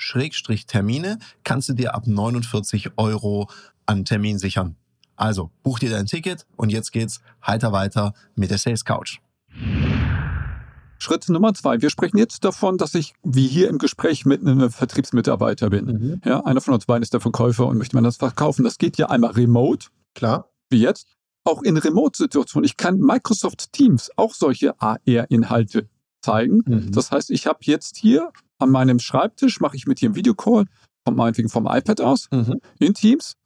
Schrägstrich Termine kannst du dir ab 49 Euro an Termin sichern. Also buch dir dein Ticket und jetzt geht's heiter weiter mit der Sales Couch. Schritt Nummer zwei. Wir sprechen jetzt davon, dass ich wie hier im Gespräch mit einem Vertriebsmitarbeiter bin. Mhm. Ja, einer von uns beiden ist der Verkäufer und möchte man das verkaufen. Das geht ja einmal remote. Klar. Wie jetzt. Auch in Remote-Situationen. Ich kann Microsoft Teams auch solche AR-Inhalte zeigen. Mhm. Das heißt, ich habe jetzt hier an meinem Schreibtisch, mache ich mit dir einen Videocall, vom, meinetwegen vom iPad aus, mhm. in Teams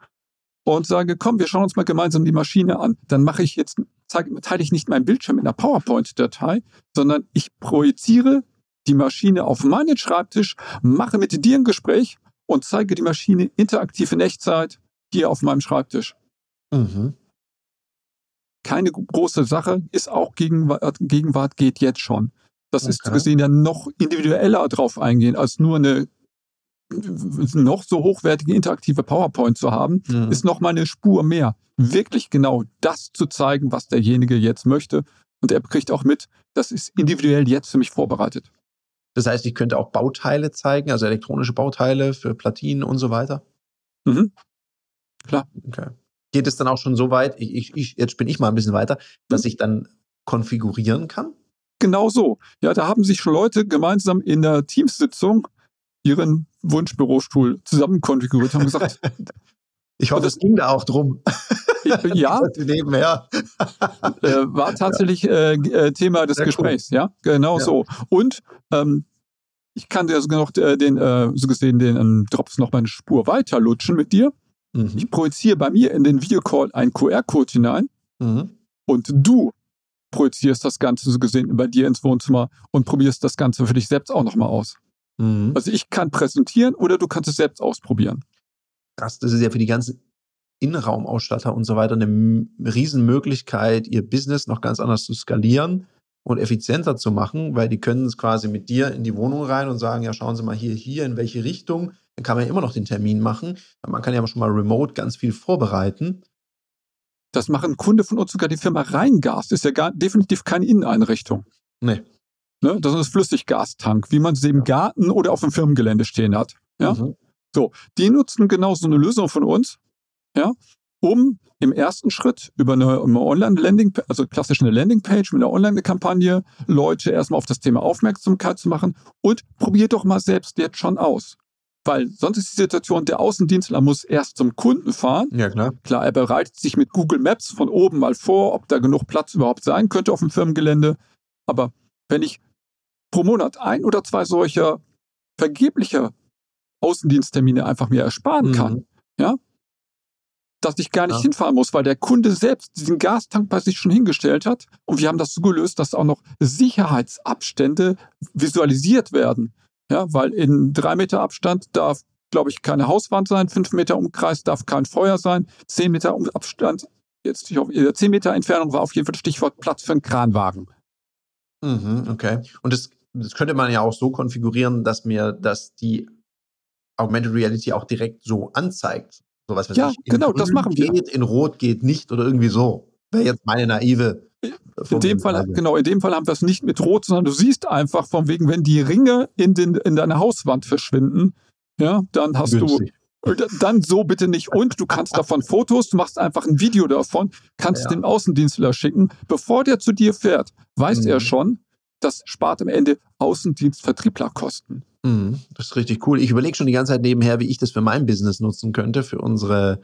und sage, komm, wir schauen uns mal gemeinsam die Maschine an. Dann mache ich jetzt, zeige, teile ich nicht meinen Bildschirm in einer PowerPoint-Datei, sondern ich projiziere die Maschine auf meinen Schreibtisch, mache mit dir ein Gespräch und zeige die Maschine interaktiv in Echtzeit hier auf meinem Schreibtisch. Mhm. Keine große Sache, ist auch Gegenwart, Gegenwart geht jetzt schon. Das okay. ist gesehen ja noch individueller drauf eingehen, als nur eine noch so hochwertige interaktive PowerPoint zu haben, mhm. ist noch mal eine Spur mehr. Wirklich genau das zu zeigen, was derjenige jetzt möchte. Und er kriegt auch mit, das ist individuell jetzt für mich vorbereitet. Das heißt, ich könnte auch Bauteile zeigen, also elektronische Bauteile für Platinen und so weiter. Mhm. Klar. Okay. Geht es dann auch schon so weit, ich, ich, jetzt bin ich mal ein bisschen weiter, dass mhm. ich dann konfigurieren kann? Genau so. Ja, da haben sich schon Leute gemeinsam in der Teamsitzung ihren Wunschbürostuhl zusammen konfiguriert haben gesagt. ich hoffe, es ging da auch drum. ja. Nebenher. äh, war tatsächlich äh, äh, Thema des Sehr Gesprächs, cool. ja. Genau ja. so. Und ähm, ich kann dir sogar noch äh, den, äh, so gesehen, den ähm, Drops noch mal eine Spur weiter lutschen mit dir. Mhm. Ich projiziere bei mir in den Videocall einen QR-Code hinein mhm. und du projizierst das Ganze so gesehen bei dir ins Wohnzimmer und probierst das Ganze für dich selbst auch nochmal aus. Mhm. Also ich kann präsentieren oder du kannst es selbst ausprobieren. Krass, das ist ja für die ganzen Innenraumausstatter und so weiter eine Riesenmöglichkeit, ihr Business noch ganz anders zu skalieren und effizienter zu machen, weil die können es quasi mit dir in die Wohnung rein und sagen, ja, schauen Sie mal hier, hier, in welche Richtung. Dann kann man ja immer noch den Termin machen. Man kann ja schon mal remote ganz viel vorbereiten das machen ein Kunde von uns sogar die Firma Rheingas. Das ist ja gar, definitiv keine Inneneinrichtung. Nee. Ne? Das ist Flüssiggastank, wie man sie im Garten oder auf dem Firmengelände stehen hat. Ja? Mhm. So, die nutzen genau so eine Lösung von uns, ja, um im ersten Schritt über eine, eine Online-Landing, also klassisch eine Landingpage mit einer Online-Kampagne, Leute erstmal auf das Thema Aufmerksamkeit zu machen und probiert doch mal selbst jetzt schon aus. Weil sonst ist die Situation, der Außendienstler muss erst zum Kunden fahren. Ja, klar. Klar, er bereitet sich mit Google Maps von oben mal vor, ob da genug Platz überhaupt sein könnte auf dem Firmengelände. Aber wenn ich pro Monat ein oder zwei solcher vergeblicher Außendiensttermine einfach mir ersparen kann, mhm. ja, dass ich gar nicht ja. hinfahren muss, weil der Kunde selbst diesen Gastank bei sich schon hingestellt hat. Und wir haben das so gelöst, dass auch noch Sicherheitsabstände visualisiert werden. Ja, weil in drei Meter Abstand darf, glaube ich, keine Hauswand sein, fünf Meter Umkreis darf kein Feuer sein, zehn Meter Abstand, jetzt ich hoffe, zehn Meter Entfernung war auf jeden Fall Stichwort Platz für einen Kranwagen. Mhm, okay. Und das, das könnte man ja auch so konfigurieren, dass mir, dass die Augmented Reality auch direkt so anzeigt. So was, was Ja, ich, genau, das machen wir. Geht, in Rot geht nicht oder irgendwie so. Wäre jetzt meine naive. In dem Fall, genau, in dem Fall haben wir es nicht mit Rot, sondern du siehst einfach von wegen, wenn die Ringe in, den, in deiner Hauswand verschwinden, ja, dann hast Günstig. du, äh, dann so bitte nicht. Und du kannst davon Fotos, du machst einfach ein Video davon, kannst Ja. dem Außendienstler schicken. Bevor der zu dir fährt, weiß Mhm. er schon, das spart am Ende Außendienstvertrieblerkosten. Mhm, das ist richtig cool. Ich überlege schon die ganze Zeit nebenher, wie ich das für mein Business nutzen könnte, für unsere,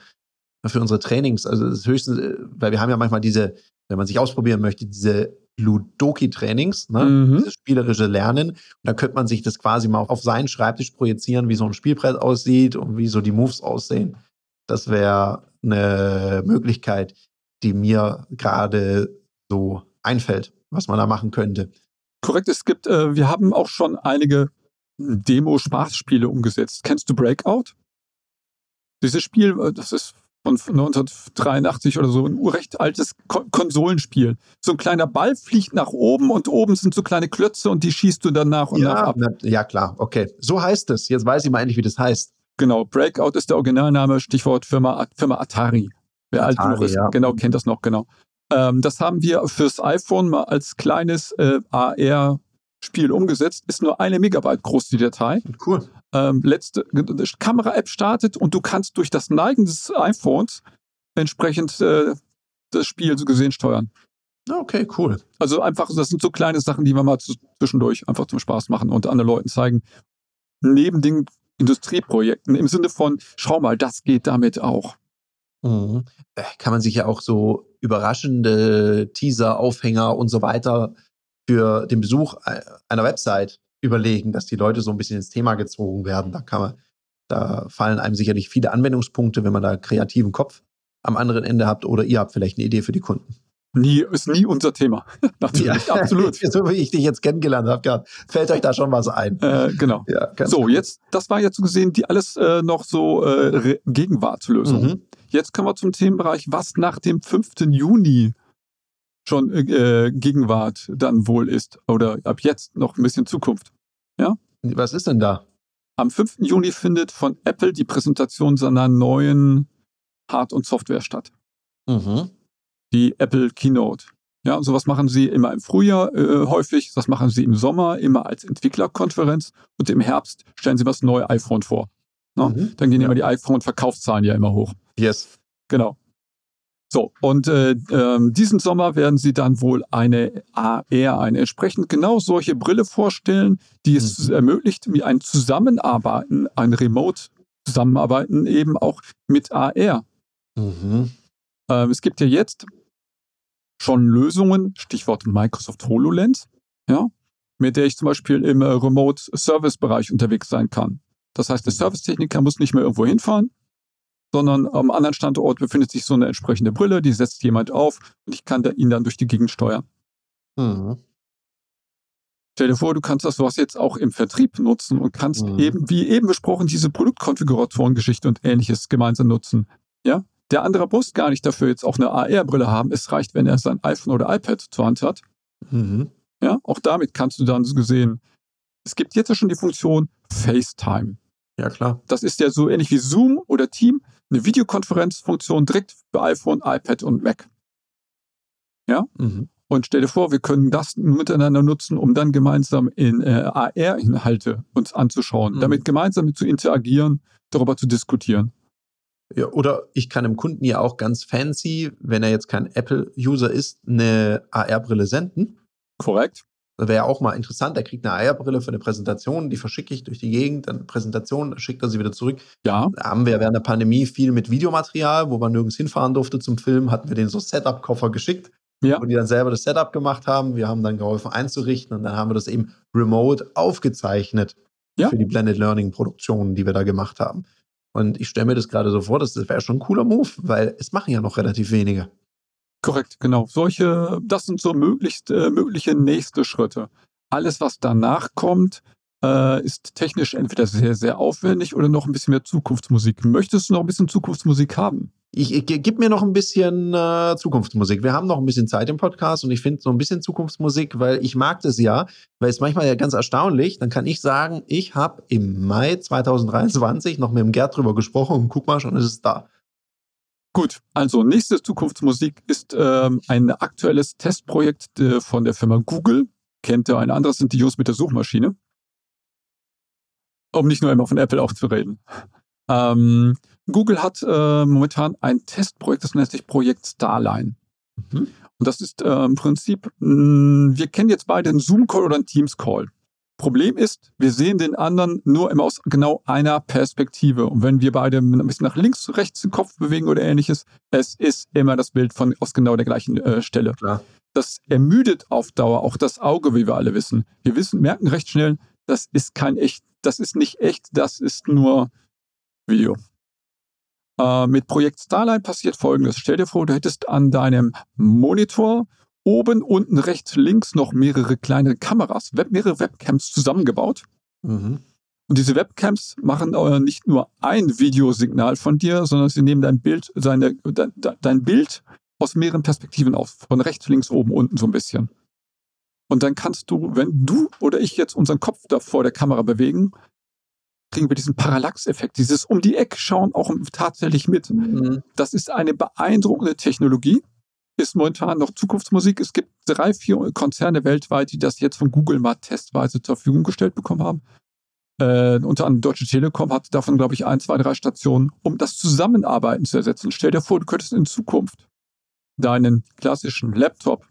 für unsere Trainings. Also das höchstens, äh, weil wir haben ja manchmal diese, wenn man sich ausprobieren möchte, diese Ludoki-Trainings, ne? Mhm. dieses spielerische Lernen. Und da könnte man sich das quasi mal auf seinen Schreibtisch projizieren, wie so ein Spielbrett aussieht und wie so die Moves aussehen. Das wäre eine Möglichkeit, die mir gerade so einfällt, was man da machen könnte. Korrekt, es gibt, äh, wir haben auch schon einige Demo-Spaßspiele umgesetzt. Kennst du Breakout? Dieses Spiel, äh, das ist von 1983 oder so, ein recht altes Ko Konsolenspiel. So ein kleiner Ball fliegt nach oben und oben sind so kleine Klötze und die schießt du dann nach und nach Ja, ab. na, ja, klar, okay. So heißt es. Jetzt weiß ich mal endlich, wie das heißt. Genau, Breakout ist der Originalname, Stichwort Firma, Firma Atari. Wer alt Atari, genug ist, ja. genau, kennt das noch, genau. Ähm, das haben wir fürs iPhone mal als kleines äh, AR-Spiel umgesetzt. Ist nur eine Megabyte groß, die Datei. Cool. ähm, letzte Kamera-App startet und du kannst durch das Neigen des iPhones entsprechend äh, das Spiel so gesehen steuern. Okay, cool. Also einfach, das sind so kleine Sachen, die wir mal zwischendurch einfach zum Spaß machen und anderen Leuten zeigen. Neben den Industrieprojekten im Sinne von, schau mal, das geht damit auch. Mhm. Äh, Kann man sich ja auch so überraschende Teaser, Aufhänger und so weiter für den Besuch einer Website überlegen, dass die Leute so ein bisschen ins Thema gezogen werden. Da kann man, da fallen einem sicherlich viele Anwendungspunkte, wenn man da kreativen Kopf am anderen Ende habt oder ihr habt vielleicht eine Idee für die Kunden. Nie, ist nie unser Thema. Natürlich, absolut. so wie ich dich jetzt kennengelernt habe, gerade, fällt euch da schon was ein. Äh, genau. Ja, So, cool. jetzt, das war jetzt so gesehen die alles äh, noch so äh, Gegenwartslösungen. Mhm. Jetzt kommen wir zum Themenbereich, was nach dem 5. Juni schon äh, Gegenwart dann wohl ist. Oder ab jetzt noch ein bisschen Zukunft. Was ist denn da? Am 5. Juni findet von Apple die Präsentation seiner neuen Hard- und Software statt. Mhm. Die Apple Keynote. Ja, und sowas machen sie immer im Frühjahr äh, häufig, das machen sie im Sommer immer als Entwicklerkonferenz und im Herbst stellen sie das neue iPhone vor. Ne? Mhm. Dann gehen Ja. immer die iPhone-Verkaufszahlen ja immer hoch. Yes. Genau. So, und äh, ähm, diesen Sommer werden sie dann wohl eine AR, eine entsprechend genau solche Brille vorstellen, die es Mhm. ermöglicht, wie ein Zusammenarbeiten, ein Remote-Zusammenarbeiten eben auch mit AR. Mhm. Ähm, es gibt ja jetzt schon Lösungen, Stichwort Microsoft HoloLens, ja, mit der ich zum Beispiel im äh, Remote-Service-Bereich unterwegs sein kann. Das heißt, der Servicetechniker muss nicht mehr irgendwo hinfahren, sondern am anderen Standort befindet sich so eine entsprechende Brille, die setzt jemand auf und ich kann da, ihn dann durch die Gegend steuern. Mhm. Stell dir vor, du kannst das was jetzt auch im Vertrieb nutzen und kannst Mhm. eben, wie eben besprochen, diese Produktkonfiguratoren-Geschichte und ähnliches gemeinsam nutzen. Ja? Der andere muss gar nicht dafür jetzt auch eine AR-Brille haben. Es reicht, wenn er sein iPhone oder iPad zur Hand hat. Mhm. Ja, auch damit kannst du dann so gesehen. Es gibt jetzt ja schon die Funktion FaceTime. Ja, klar. Das ist ja so ähnlich wie Zoom oder Team, eine Videokonferenzfunktion direkt für iPhone, iPad und Mac. Mhm. Und stell dir vor, wir können das miteinander nutzen, um dann gemeinsam in äh, AR-Inhalte uns anzuschauen, Mhm. damit gemeinsam zu interagieren, darüber zu diskutieren. Ja, oder ich kann dem Kunden ja auch ganz fancy, wenn er jetzt kein Apple-User ist, eine AR-Brille senden. Korrekt? Das wäre ja auch mal interessant. Er kriegt eine AR-Brille für eine Präsentation, die verschicke ich durch die Gegend, dann Präsentation, dann schickt er sie wieder zurück. Ja, Da haben wir während der Pandemie viel mit Videomaterial, wo man nirgends hinfahren durfte zum Film, hatten wir den so Setup-Koffer geschickt, ja, wo die dann selber das Setup gemacht haben. Wir haben dann geholfen einzurichten und dann haben wir das eben remote aufgezeichnet Ja. für die Blended Learning-Produktionen, die wir da gemacht haben. Und ich stelle mir das gerade so vor, das wäre schon ein cooler Move, weil es machen ja noch relativ wenige. Korrekt, genau. Solche, das sind so möglichst, äh, mögliche nächste Schritte. Alles, was danach kommt, äh, ist technisch entweder sehr, sehr aufwendig oder noch ein bisschen mehr Zukunftsmusik. Möchtest du noch ein bisschen Zukunftsmusik haben? Ich, ich gib mir noch ein bisschen äh, Zukunftsmusik. Wir haben noch ein bisschen Zeit im Podcast und ich finde so ein bisschen Zukunftsmusik, weil ich mag das ja, weil es manchmal ja ganz erstaunlich, dann kann ich sagen, ich habe im Mai 2023 noch mit dem Gerd drüber gesprochen und guck mal, schon ist es da. Gut, also nächste Zukunftsmusik ist ähm, ein aktuelles Testprojekt äh, von der Firma Google. Kennt ihr ein anderes sind die Jungs mit der Suchmaschine. Um nicht nur immer von Apple auch zu reden. Ähm, Google hat äh, momentan ein Testprojekt, das nennt sich Projekt Starline. Mhm. Und das ist äh, im Prinzip, mh, wir kennen jetzt beide einen Zoom-Call oder einen Teams-Call. Problem ist, wir sehen den anderen nur immer aus genau einer Perspektive. Und wenn wir beide ein bisschen nach links, rechts den Kopf bewegen oder ähnliches, es ist immer das Bild von aus genau der gleichen äh, Stelle. Klar. Das ermüdet auf Dauer auch das Auge, wie wir alle wissen. Wir wissen, merken recht schnell, das ist kein echt, das ist nicht echt, das ist nur Video. Äh, mit Projekt Starline passiert folgendes. Stell dir vor, du hättest an deinem Monitor oben, unten, rechts, links noch mehrere kleine Kameras, Web, mehrere Webcams zusammengebaut. Mhm. Und diese Webcams machen äh, nicht nur ein Videosignal von dir, sondern sie nehmen dein Bild, seine, de, de, dein Bild aus mehreren Perspektiven auf. Von rechts, links, oben, unten so ein bisschen. Und dann kannst du, wenn du oder ich jetzt unseren Kopf da vor der Kamera bewegen, kriegen wir diesen Parallax-Effekt, dieses um die Ecke schauen auch tatsächlich mit. Mhm. Das ist eine beeindruckende Technologie ist momentan noch Zukunftsmusik. Es gibt drei, vier Konzerne weltweit, die das jetzt von Google mal testweise zur Verfügung gestellt bekommen haben. Äh, unter anderem Deutsche Telekom hat davon, glaube ich, ein, zwei, drei Stationen, um das Zusammenarbeiten zu ersetzen. Stell dir vor, du könntest in Zukunft deinen klassischen Laptop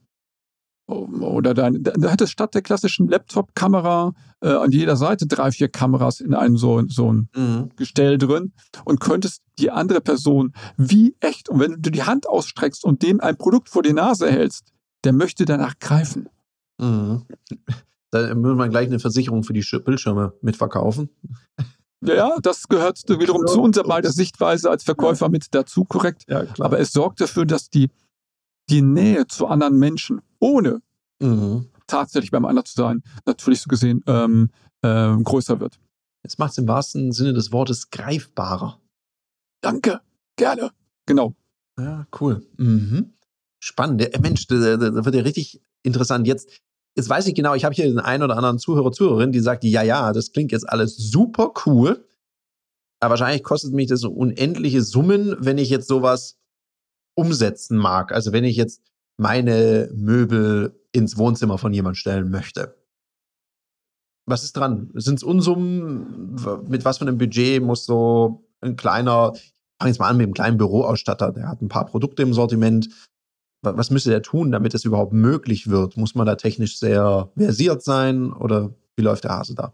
oder dein, da hättest statt der klassischen Laptop-Kamera äh, an jeder Seite drei, vier Kameras in einem so, so ein mhm. Gestell drin und könntest die andere Person wie echt, und wenn du die Hand ausstreckst und dem ein Produkt vor die Nase hältst, der möchte danach greifen. Mhm. Da würde man gleich eine Versicherung für die Bildschirme mitverkaufen. Ja, das gehört wiederum zu unserer beider Sichtweise als Verkäufer ja. mit dazu, korrekt. Ja, Aber es sorgt dafür, dass die, die Nähe zu anderen Menschen ohne mhm. tatsächlich beim anderen zu sein, natürlich so gesehen ähm, äh, größer wird. Es macht es im wahrsten Sinne des Wortes greifbarer. Danke, gerne. Genau. Ja, cool. Mhm. Spannend. Der, Mensch, da, da wird ja richtig interessant. Jetzt, jetzt weiß ich genau, ich habe hier den einen oder anderen Zuhörer, Zuhörerin, die sagt, ja, ja, das klingt jetzt alles super cool. Aber wahrscheinlich kostet mich das so unendliche Summen, wenn ich jetzt sowas umsetzen mag. Also wenn ich jetzt meine Möbel ins Wohnzimmer von jemand stellen möchte. Was ist dran? Sind es Unsummen? Mit was für einem Budget muss so ein kleiner, ich fange jetzt mal an mit einem kleinen Büroausstatter, der hat ein paar Produkte im Sortiment. Was müsste der tun, damit es überhaupt möglich wird? Muss man da technisch sehr versiert sein oder wie läuft der Hase da?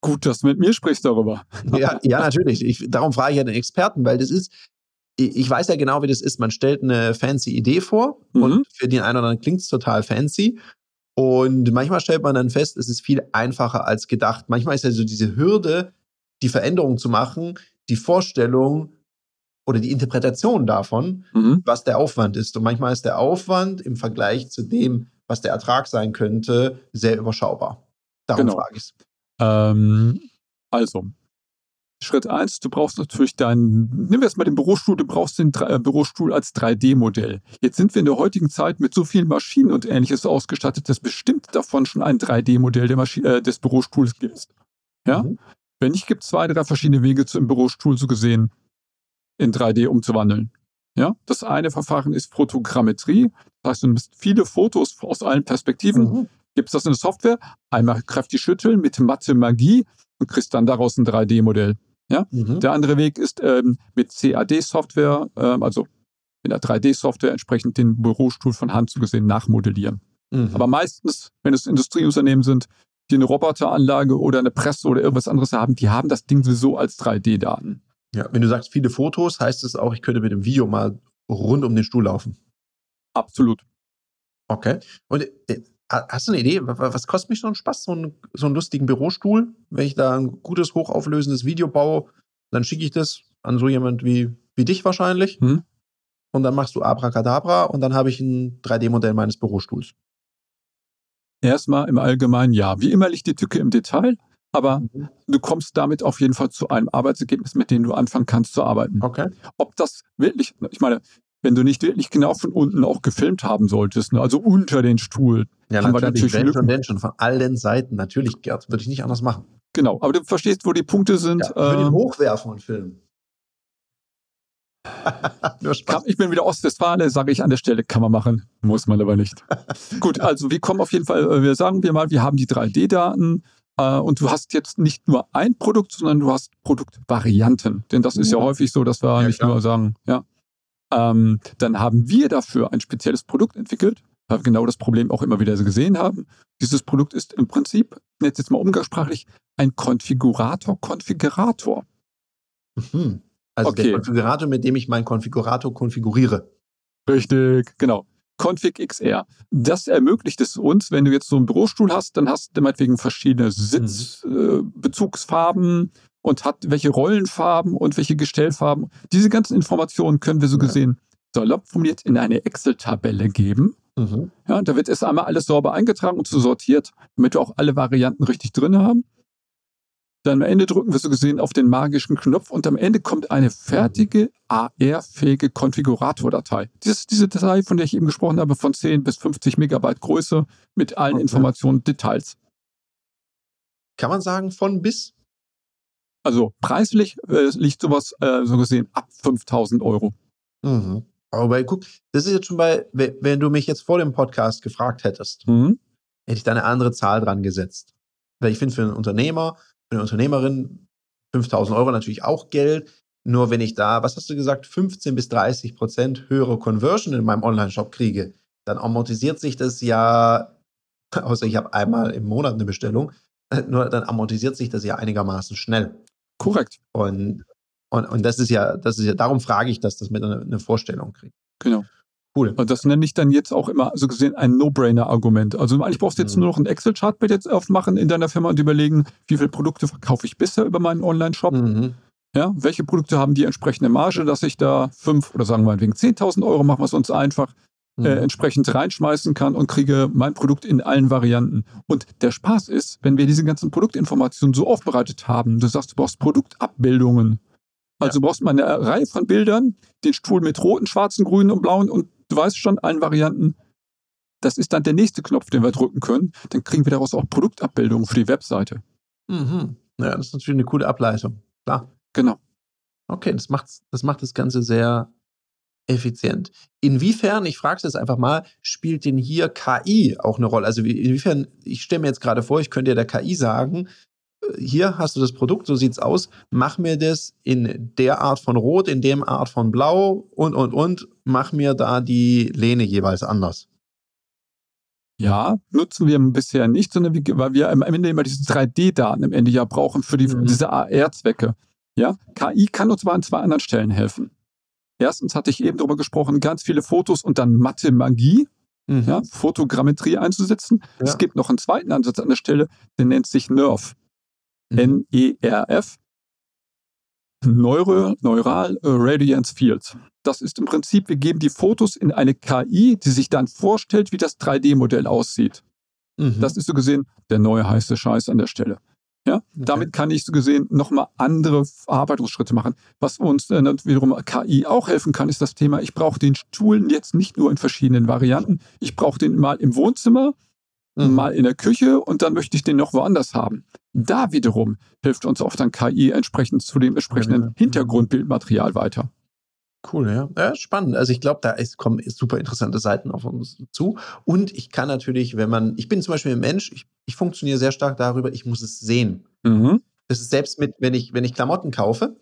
Gut, dass du mit mir sprichst darüber. ja, ja, natürlich. Ich, darum frage ich ja den Experten, weil das ist, ich weiß ja genau, wie das ist. Man stellt eine fancy Idee vor mhm. und für den einen oder anderen klingt es total fancy. Und manchmal stellt man dann fest, es ist viel einfacher als gedacht. Manchmal ist ja so diese Hürde, die Veränderung zu machen, die Vorstellung oder die Interpretation davon, mhm. was der Aufwand ist. Und manchmal ist der Aufwand im Vergleich zu dem, was der Ertrag sein könnte, sehr überschaubar. Darum genau. frage ich es. Ähm, also, Schritt eins, du brauchst natürlich deinen, nehmen wir jetzt mal den Bürostuhl, du brauchst den äh, Bürostuhl als 3D-Modell. Jetzt sind wir in der heutigen Zeit mit so vielen Maschinen und ähnliches ausgestattet, dass bestimmt davon schon ein 3D-Modell äh, des Bürostuhls gibt. Ja? Mhm. Wenn nicht, gibt es zwei, drei verschiedene Wege zum Bürostuhl so gesehen in 3D umzuwandeln. Ja? Das eine Verfahren ist Fotogrammetrie. Das heißt, du nimmst viele Fotos aus allen Perspektiven, mhm. gibst das in der Software, einmal kräftig schütteln mit Mathe Magie und kriegst dann daraus ein 3D-Modell. Ja? Mhm. Der andere Weg ist ähm, mit CAD-Software, ähm, also mit einer 3D-Software entsprechend den Bürostuhl von Hand zu gesehen nachmodellieren. Mhm. Aber meistens, wenn es Industrieunternehmen sind, die eine Roboteranlage oder eine Presse oder irgendwas anderes haben, die haben das Ding sowieso als 3D-Daten. Ja, wenn du sagst viele Fotos, heißt es auch, ich könnte mit dem Video mal rund um den Stuhl laufen. Absolut. Okay. Und äh, Hast du eine Idee, was kostet mich so ein Spaß, so, ein, so einen lustigen Bürostuhl? Wenn ich da ein gutes, hochauflösendes Video baue, dann schicke ich das an so jemand wie, wie dich wahrscheinlich. Hm. Und dann machst du Abracadabra und dann habe ich ein 3D-Modell meines Bürostuhls. Erstmal im Allgemeinen ja. Wie immer liegt die Tücke im Detail, aber Mhm. du kommst damit auf jeden Fall zu einem Arbeitsergebnis, mit dem du anfangen kannst zu arbeiten. Okay. Ob das wirklich, ich meine, wenn du nicht wirklich genau von unten auch gefilmt haben solltest, ne, also unter den Stuhl, Ja, Haben wir natürlich, natürlich wenn schon, denn schon. Von allen Seiten. Natürlich, Gerd. Würde ich nicht anders machen. genau. Aber du verstehst, wo die Punkte sind. Ja, ich würde ihn ähm, hochwerfen und filmen. Ich bin wieder Ostwestfale, sage ich an der Stelle, kann man machen, muss man aber nicht. Gut, also wir kommen auf jeden Fall, äh, wir sagen wir mal, wir haben die 3D-Daten äh, und du hast jetzt nicht nur ein Produkt, sondern du hast Produktvarianten. Denn das ist ja Ja. häufig so, dass wir Ja, nicht klar. nur sagen, ja. Ähm, dann haben wir dafür ein spezielles Produkt entwickelt, weil wir genau das Problem auch immer wieder gesehen haben. Dieses Produkt ist im Prinzip, ich nenne es jetzt mal umgangssprachlich, ein Konfigurator-Konfigurator. Mhm. Also Okay. der Konfigurator, mit dem ich meinen Konfigurator konfiguriere. Richtig, genau. Config XR. Das ermöglicht es uns, wenn du jetzt so einen Bürostuhl hast, dann hast du meinetwegen verschiedene Sitzbezugsfarben äh, Bezugsfarben und hat welche Rollenfarben und welche Gestellfarben. Diese ganzen Informationen können wir so gesehen salopp formuliert in eine Excel-Tabelle geben. Mhm. Ja, da wird erst einmal alles sauber eingetragen und so sortiert, damit wir auch alle Varianten richtig drin haben. Dann am Ende drücken wir so gesehen auf den magischen Knopf und am Ende kommt eine fertige AR-fähige Konfiguratordatei. Dies, diese Datei, von der ich eben gesprochen habe, von 10 bis 50 Megabyte Größe mit allen Okay. Informationen, Details. Kann man sagen, von bis? Also preislich äh, liegt sowas äh, so gesehen ab 5000 Euro. Mhm. Aber guck, das ist jetzt schon bei, we- wenn du mich jetzt vor dem Podcast gefragt hättest, Mhm. hätte ich da eine andere Zahl dran gesetzt. Weil ich finde, für einen Unternehmer, für eine Unternehmerin 5000 Euro natürlich auch Geld. Nur wenn ich da, was hast du gesagt, 15 bis 30 Prozent höhere Conversion in meinem Online-Shop kriege, dann amortisiert sich das ja, außer ich habe einmal im Monat eine Bestellung, nur dann amortisiert sich das ja einigermaßen schnell. Korrekt, Und, und, und das ist ja, das ist ja, darum frage ich, dass das mit einer eine Vorstellung kriegt. genau. Cool. Und das nenne ich dann jetzt auch immer so gesehen ein No-Brainer-Argument. Also eigentlich brauchst du jetzt Mhm. nur noch ein Excel-Chart jetzt aufmachen in deiner Firma und überlegen, wie viele Produkte verkaufe ich bisher über meinen Online-Shop. Mhm. Ja, welche Produkte haben die entsprechende Marge, dass ich da fünf oder sagen wir mal wegen 10.000 Euro, machen wir es uns einfach. Äh, entsprechend reinschmeißen kann und kriege mein Produkt in allen Varianten. Und der Spaß ist, wenn wir diese ganzen Produktinformationen so aufbereitet haben, du sagst, du brauchst Produktabbildungen. Also du brauchst mal eine Reihe von Bildern, den Stuhl mit roten, schwarzen, grünen und blauen und du weißt schon, allen Varianten. Das ist dann der nächste Knopf, den wir drücken können. Dann kriegen wir daraus auch Produktabbildungen für die Webseite. Mhm. Ja, das ist natürlich eine coole Ableitung. Klar. Genau. Okay, das macht, das macht das Ganze sehr effizient. Inwiefern, ich frage es jetzt einfach mal, spielt denn hier KI auch eine Rolle? Also wie, inwiefern, ich stelle mir jetzt gerade vor, ich könnte ja der KI sagen, äh, hier hast du das Produkt, so sieht's aus, mach mir das in der Art von Rot, in dem Art von Blau und, und, und, mach mir da die Lehne jeweils anders. Ja, nutzen wir bisher nicht, sondern wir, weil wir am Ende immer diese 3D-Daten im Ende ja brauchen für die, Mhm. diese AR-Zwecke. Ja, KI kann uns aber an zwei anderen Stellen helfen. Erstens hatte ich eben darüber gesprochen, ganz viele Fotos und dann Mathemagie, ja, Fotogrammetrie einzusetzen. Ja. Es gibt noch einen zweiten Ansatz an der Stelle, der nennt sich NERF. Mhm. N-E-R-F. Neuro, Neural Radiance Fields. Das ist im Prinzip, wir geben die Fotos in eine KI, die sich dann vorstellt, wie das 3D-Modell aussieht. Mhm. Das ist so gesehen der neue heiße Scheiß an der Stelle. Ja, damit kann ich so gesehen nochmal andere Verarbeitungsschritte machen. Was uns äh, wiederum KI auch helfen kann, ist das Thema, ich brauche den Stuhl jetzt nicht nur in verschiedenen Varianten. Ich brauche den mal im Wohnzimmer, Mhm. mal in der Küche und dann möchte ich den noch woanders haben. Da wiederum hilft uns oft dann KI entsprechend zu dem entsprechenden. Hintergrundbildmaterial weiter. Cool, ja. ja spannend. Also ich glaube, da ist, kommen super interessante Seiten auf uns zu. Und ich kann natürlich, wenn man, ich bin zum Beispiel ein Mensch, ich, ich funktioniere sehr stark darüber, ich muss es sehen. Mhm. Das ist selbst mit, wenn ich, wenn ich Klamotten kaufe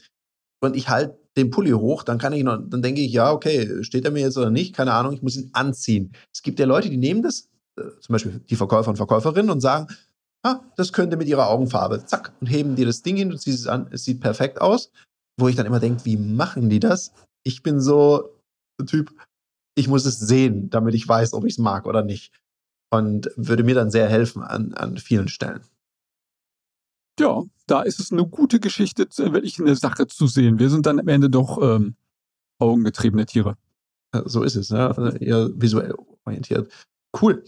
und ich halte den Pulli hoch, dann kann ich noch, dann denke ich, ja, okay, steht er mir jetzt oder nicht? Keine Ahnung, ich muss ihn anziehen. Es gibt ja Leute, die nehmen das, äh, zum Beispiel die Verkäufer und Verkäuferinnen und sagen, ah, das könnte mit ihrer Augenfarbe, zack, und heben dir das Ding hin, du ziehst es an, es sieht perfekt aus. Wo ich dann immer denke, wie machen die das? Ich bin so Typ, ich muss es sehen, damit ich weiß, ob ich es mag oder nicht. Und würde mir dann sehr helfen an, an vielen Stellen. Ja, da ist es eine gute Geschichte, wirklich eine Sache zu sehen. Wir sind dann am Ende doch ähm, augengetriebene Tiere. So ist es, ja. Also eher visuell orientiert. Cool.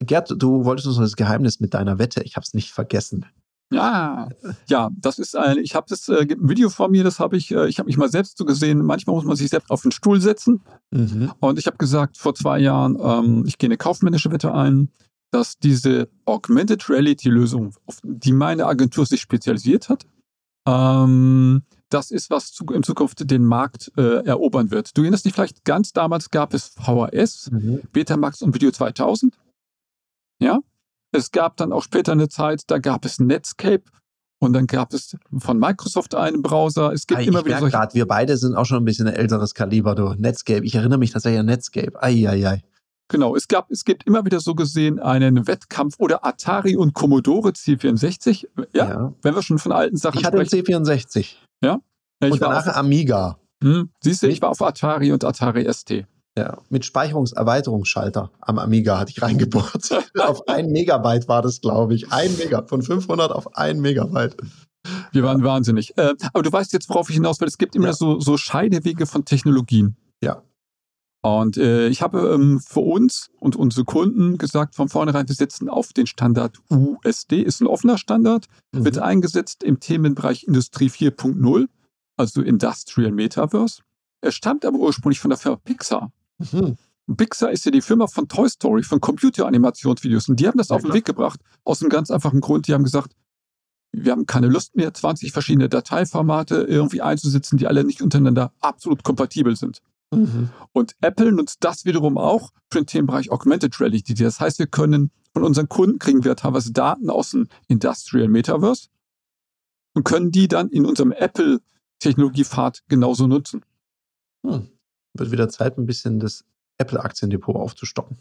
Gerd, du wolltest uns das Geheimnis mit deiner Wette. Ich habe es nicht vergessen. Ja, ja, das ist ein, ich habe das äh, ein Video vor mir, das habe ich, äh, ich habe mich mal selbst so gesehen, manchmal muss man sich selbst auf den Stuhl setzen. Mhm. Und ich habe gesagt, vor zwei Jahren, ähm, ich gehe eine kaufmännische Wette ein, dass diese Augmented Reality Lösung, auf die meine Agentur sich spezialisiert hat, ähm, das ist, was zu, in Zukunft den Markt äh, erobern wird. Du erinnerst dich vielleicht ganz damals gab es VHS, mhm. Betamax und Video 2000. Ja, es gab dann auch später eine Zeit, da gab es Netscape und dann gab es von Microsoft einen Browser. Es gibt ich immer wieder solche. Grad, wir beide sind auch schon ein bisschen ein älteres Kaliber, du. Netscape. Ich erinnere mich tatsächlich an Netscape. Eieiei. Genau, es gab, es gibt immer wieder so gesehen einen Wettkampf oder Atari und Commodore C64. Ja, ja. wenn wir schon von alten Sachen ich hatte sprechen. einen C64. Ja. ja und danach auf, Amiga. Hm, siehst du, ich war auf Atari und Atari ST. Ja, mit Speicherungserweiterungsschalter am Amiga hatte ich reingebohrt. auf ein Megabyte war das, glaube ich. Ein Mega, von 500 auf ein Megabyte. Wir waren wahnsinnig. Äh, aber du weißt jetzt, worauf ich hinaus will. Es gibt immer ja. so, so Scheidewege von Technologien. Ja. Und äh, ich habe ähm, für uns und unsere Kunden gesagt, von vornherein, wir setzen auf den Standard USD, ist ein offener Standard, mhm. wird eingesetzt im Themenbereich Industrie 4.0, also Industrial Metaverse. Er stammt aber ursprünglich von der Firma Pixar. Mhm. Pixar ist ja die Firma von Toy Story, von Computeranimationsvideos. Und die haben das ja, auf den Weg gebracht, aus einem ganz einfachen Grund. Die haben gesagt, wir haben keine Lust mehr, 20 verschiedene Dateiformate irgendwie einzusetzen, die alle nicht untereinander absolut kompatibel sind. Mhm. Und Apple nutzt das wiederum auch für den Themenbereich Augmented Reality. Das heißt, wir können von unseren Kunden kriegen wir teilweise Daten aus dem Industrial Metaverse und können die dann in unserem Apple Technologiepfad genauso nutzen. Hm. Wird wieder Zeit, ein bisschen das Apple-Aktiendepot aufzustocken.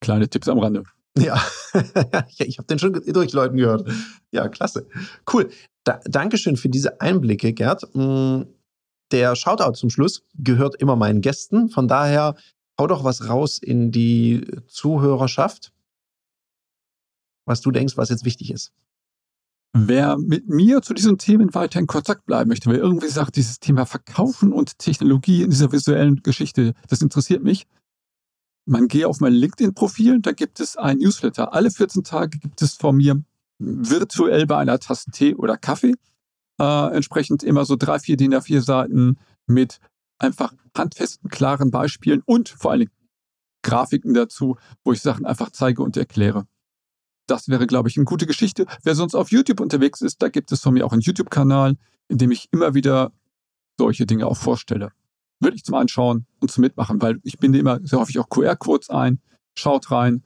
Kleine Tipps am Rande. Ja, ich habe den schon durch Leuten gehört. Ja, klasse. Cool. Da, Dankeschön für diese Einblicke, Gerd. Hm, der Shoutout zum Schluss gehört immer meinen Gästen. Von daher hau doch was raus in die Zuhörerschaft, was du denkst, was jetzt wichtig ist. Wer mit mir zu diesen Themen weiter in Kontakt bleiben möchte, wer irgendwie sagt, dieses Thema Verkaufen und Technologie in dieser visuellen Geschichte, das interessiert mich, man gehe auf mein LinkedIn-Profil, da gibt es ein Newsletter. Alle 14 Tage gibt es von mir virtuell bei einer Tasse Tee oder Kaffee äh, entsprechend immer so drei, vier DIN A4 Seiten mit einfach handfesten, klaren Beispielen und vor allen Dingen Grafiken dazu, wo ich Sachen einfach zeige und erkläre. Das wäre, glaube ich, eine gute Geschichte. Wer sonst auf YouTube unterwegs ist, da gibt es von mir auch einen YouTube-Kanal, in dem ich immer wieder solche Dinge auch vorstelle. Würde ich zum Anschauen und zum Mitmachen, weil ich binde immer sehr häufig auch QR-Codes ein, schaut rein,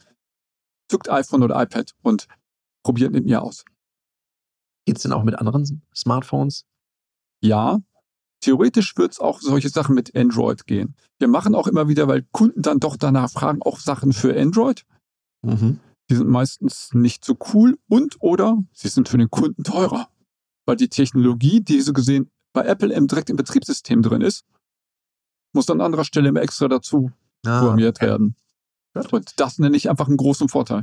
zückt iPhone oder iPad und probiert mit mir aus. Geht es denn auch mit anderen Smartphones? Ja, theoretisch wird es auch solche Sachen mit Android gehen. Wir machen auch immer wieder, weil Kunden dann doch danach fragen, auch Sachen für Android. Mhm. Die sind meistens nicht so cool und oder sie sind für den Kunden teurer. Weil die Technologie, die so gesehen bei Apple im, direkt im Betriebssystem drin ist, muss an anderer Stelle immer extra dazu ah, programmiert okay. werden. Und das nenne ich einfach einen großen Vorteil.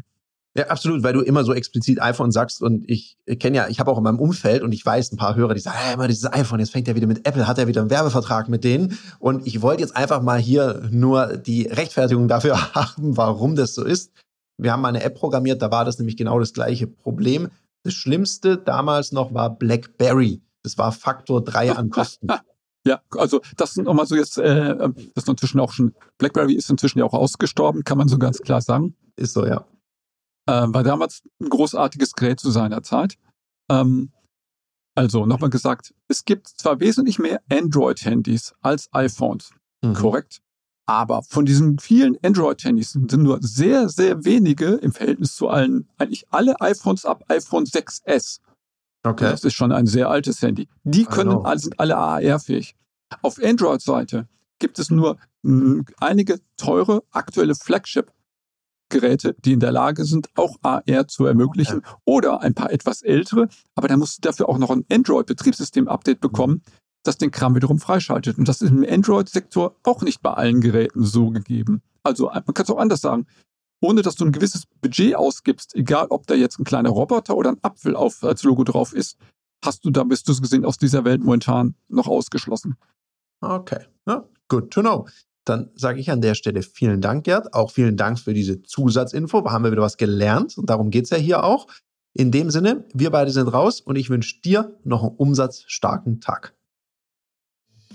Ja, absolut, weil du immer so explizit iPhone sagst und ich kenne ja, ich habe auch in meinem Umfeld und ich weiß ein paar Hörer, die sagen, hey, immer dieses iPhone, jetzt fängt er wieder mit Apple, hat er wieder einen Werbevertrag mit denen und ich wollte jetzt einfach mal hier nur die Rechtfertigung dafür haben, warum das so ist. Wir haben mal eine App programmiert, da war das nämlich genau das gleiche Problem. Das Schlimmste damals noch war BlackBerry. Das war Faktor 3 an Kosten. Ja, also das sind nochmal so jetzt, äh, das ist inzwischen auch schon, BlackBerry ist inzwischen ja auch ausgestorben, kann man so ganz klar sagen. Ist so, ja. Äh, war damals ein großartiges Gerät zu seiner Zeit. Ähm, also nochmal gesagt, es gibt zwar wesentlich mehr Android-Handys als iPhones, mhm. korrekt? Aber von diesen vielen Android-Handys sind nur sehr, sehr wenige im Verhältnis zu allen, eigentlich alle iPhones ab iPhone 6S. Okay. Das ist schon ein sehr altes Handy. Die können, sind alle AR-fähig. Auf Android-Seite gibt es nur mh, einige teure aktuelle Flagship-Geräte, die in der Lage sind, auch AR zu ermöglichen. Oder ein paar etwas ältere, aber da musst du dafür auch noch ein Android-Betriebssystem-Update bekommen das den Kram wiederum freischaltet. Und das ist im Android-Sektor auch nicht bei allen Geräten so gegeben. Also man kann es auch anders sagen. Ohne dass du ein gewisses Budget ausgibst, egal ob da jetzt ein kleiner Roboter oder ein Apfel auf, als Logo drauf ist, hast du da, bist du gesehen, aus dieser Welt momentan noch ausgeschlossen. Okay, ja, good to know. dann sage ich an der Stelle vielen Dank, Gerd. Auch vielen Dank für diese Zusatzinfo. Da haben wir wieder was gelernt und darum geht es ja hier auch. In dem Sinne, wir beide sind raus und ich wünsche dir noch einen umsatzstarken Tag.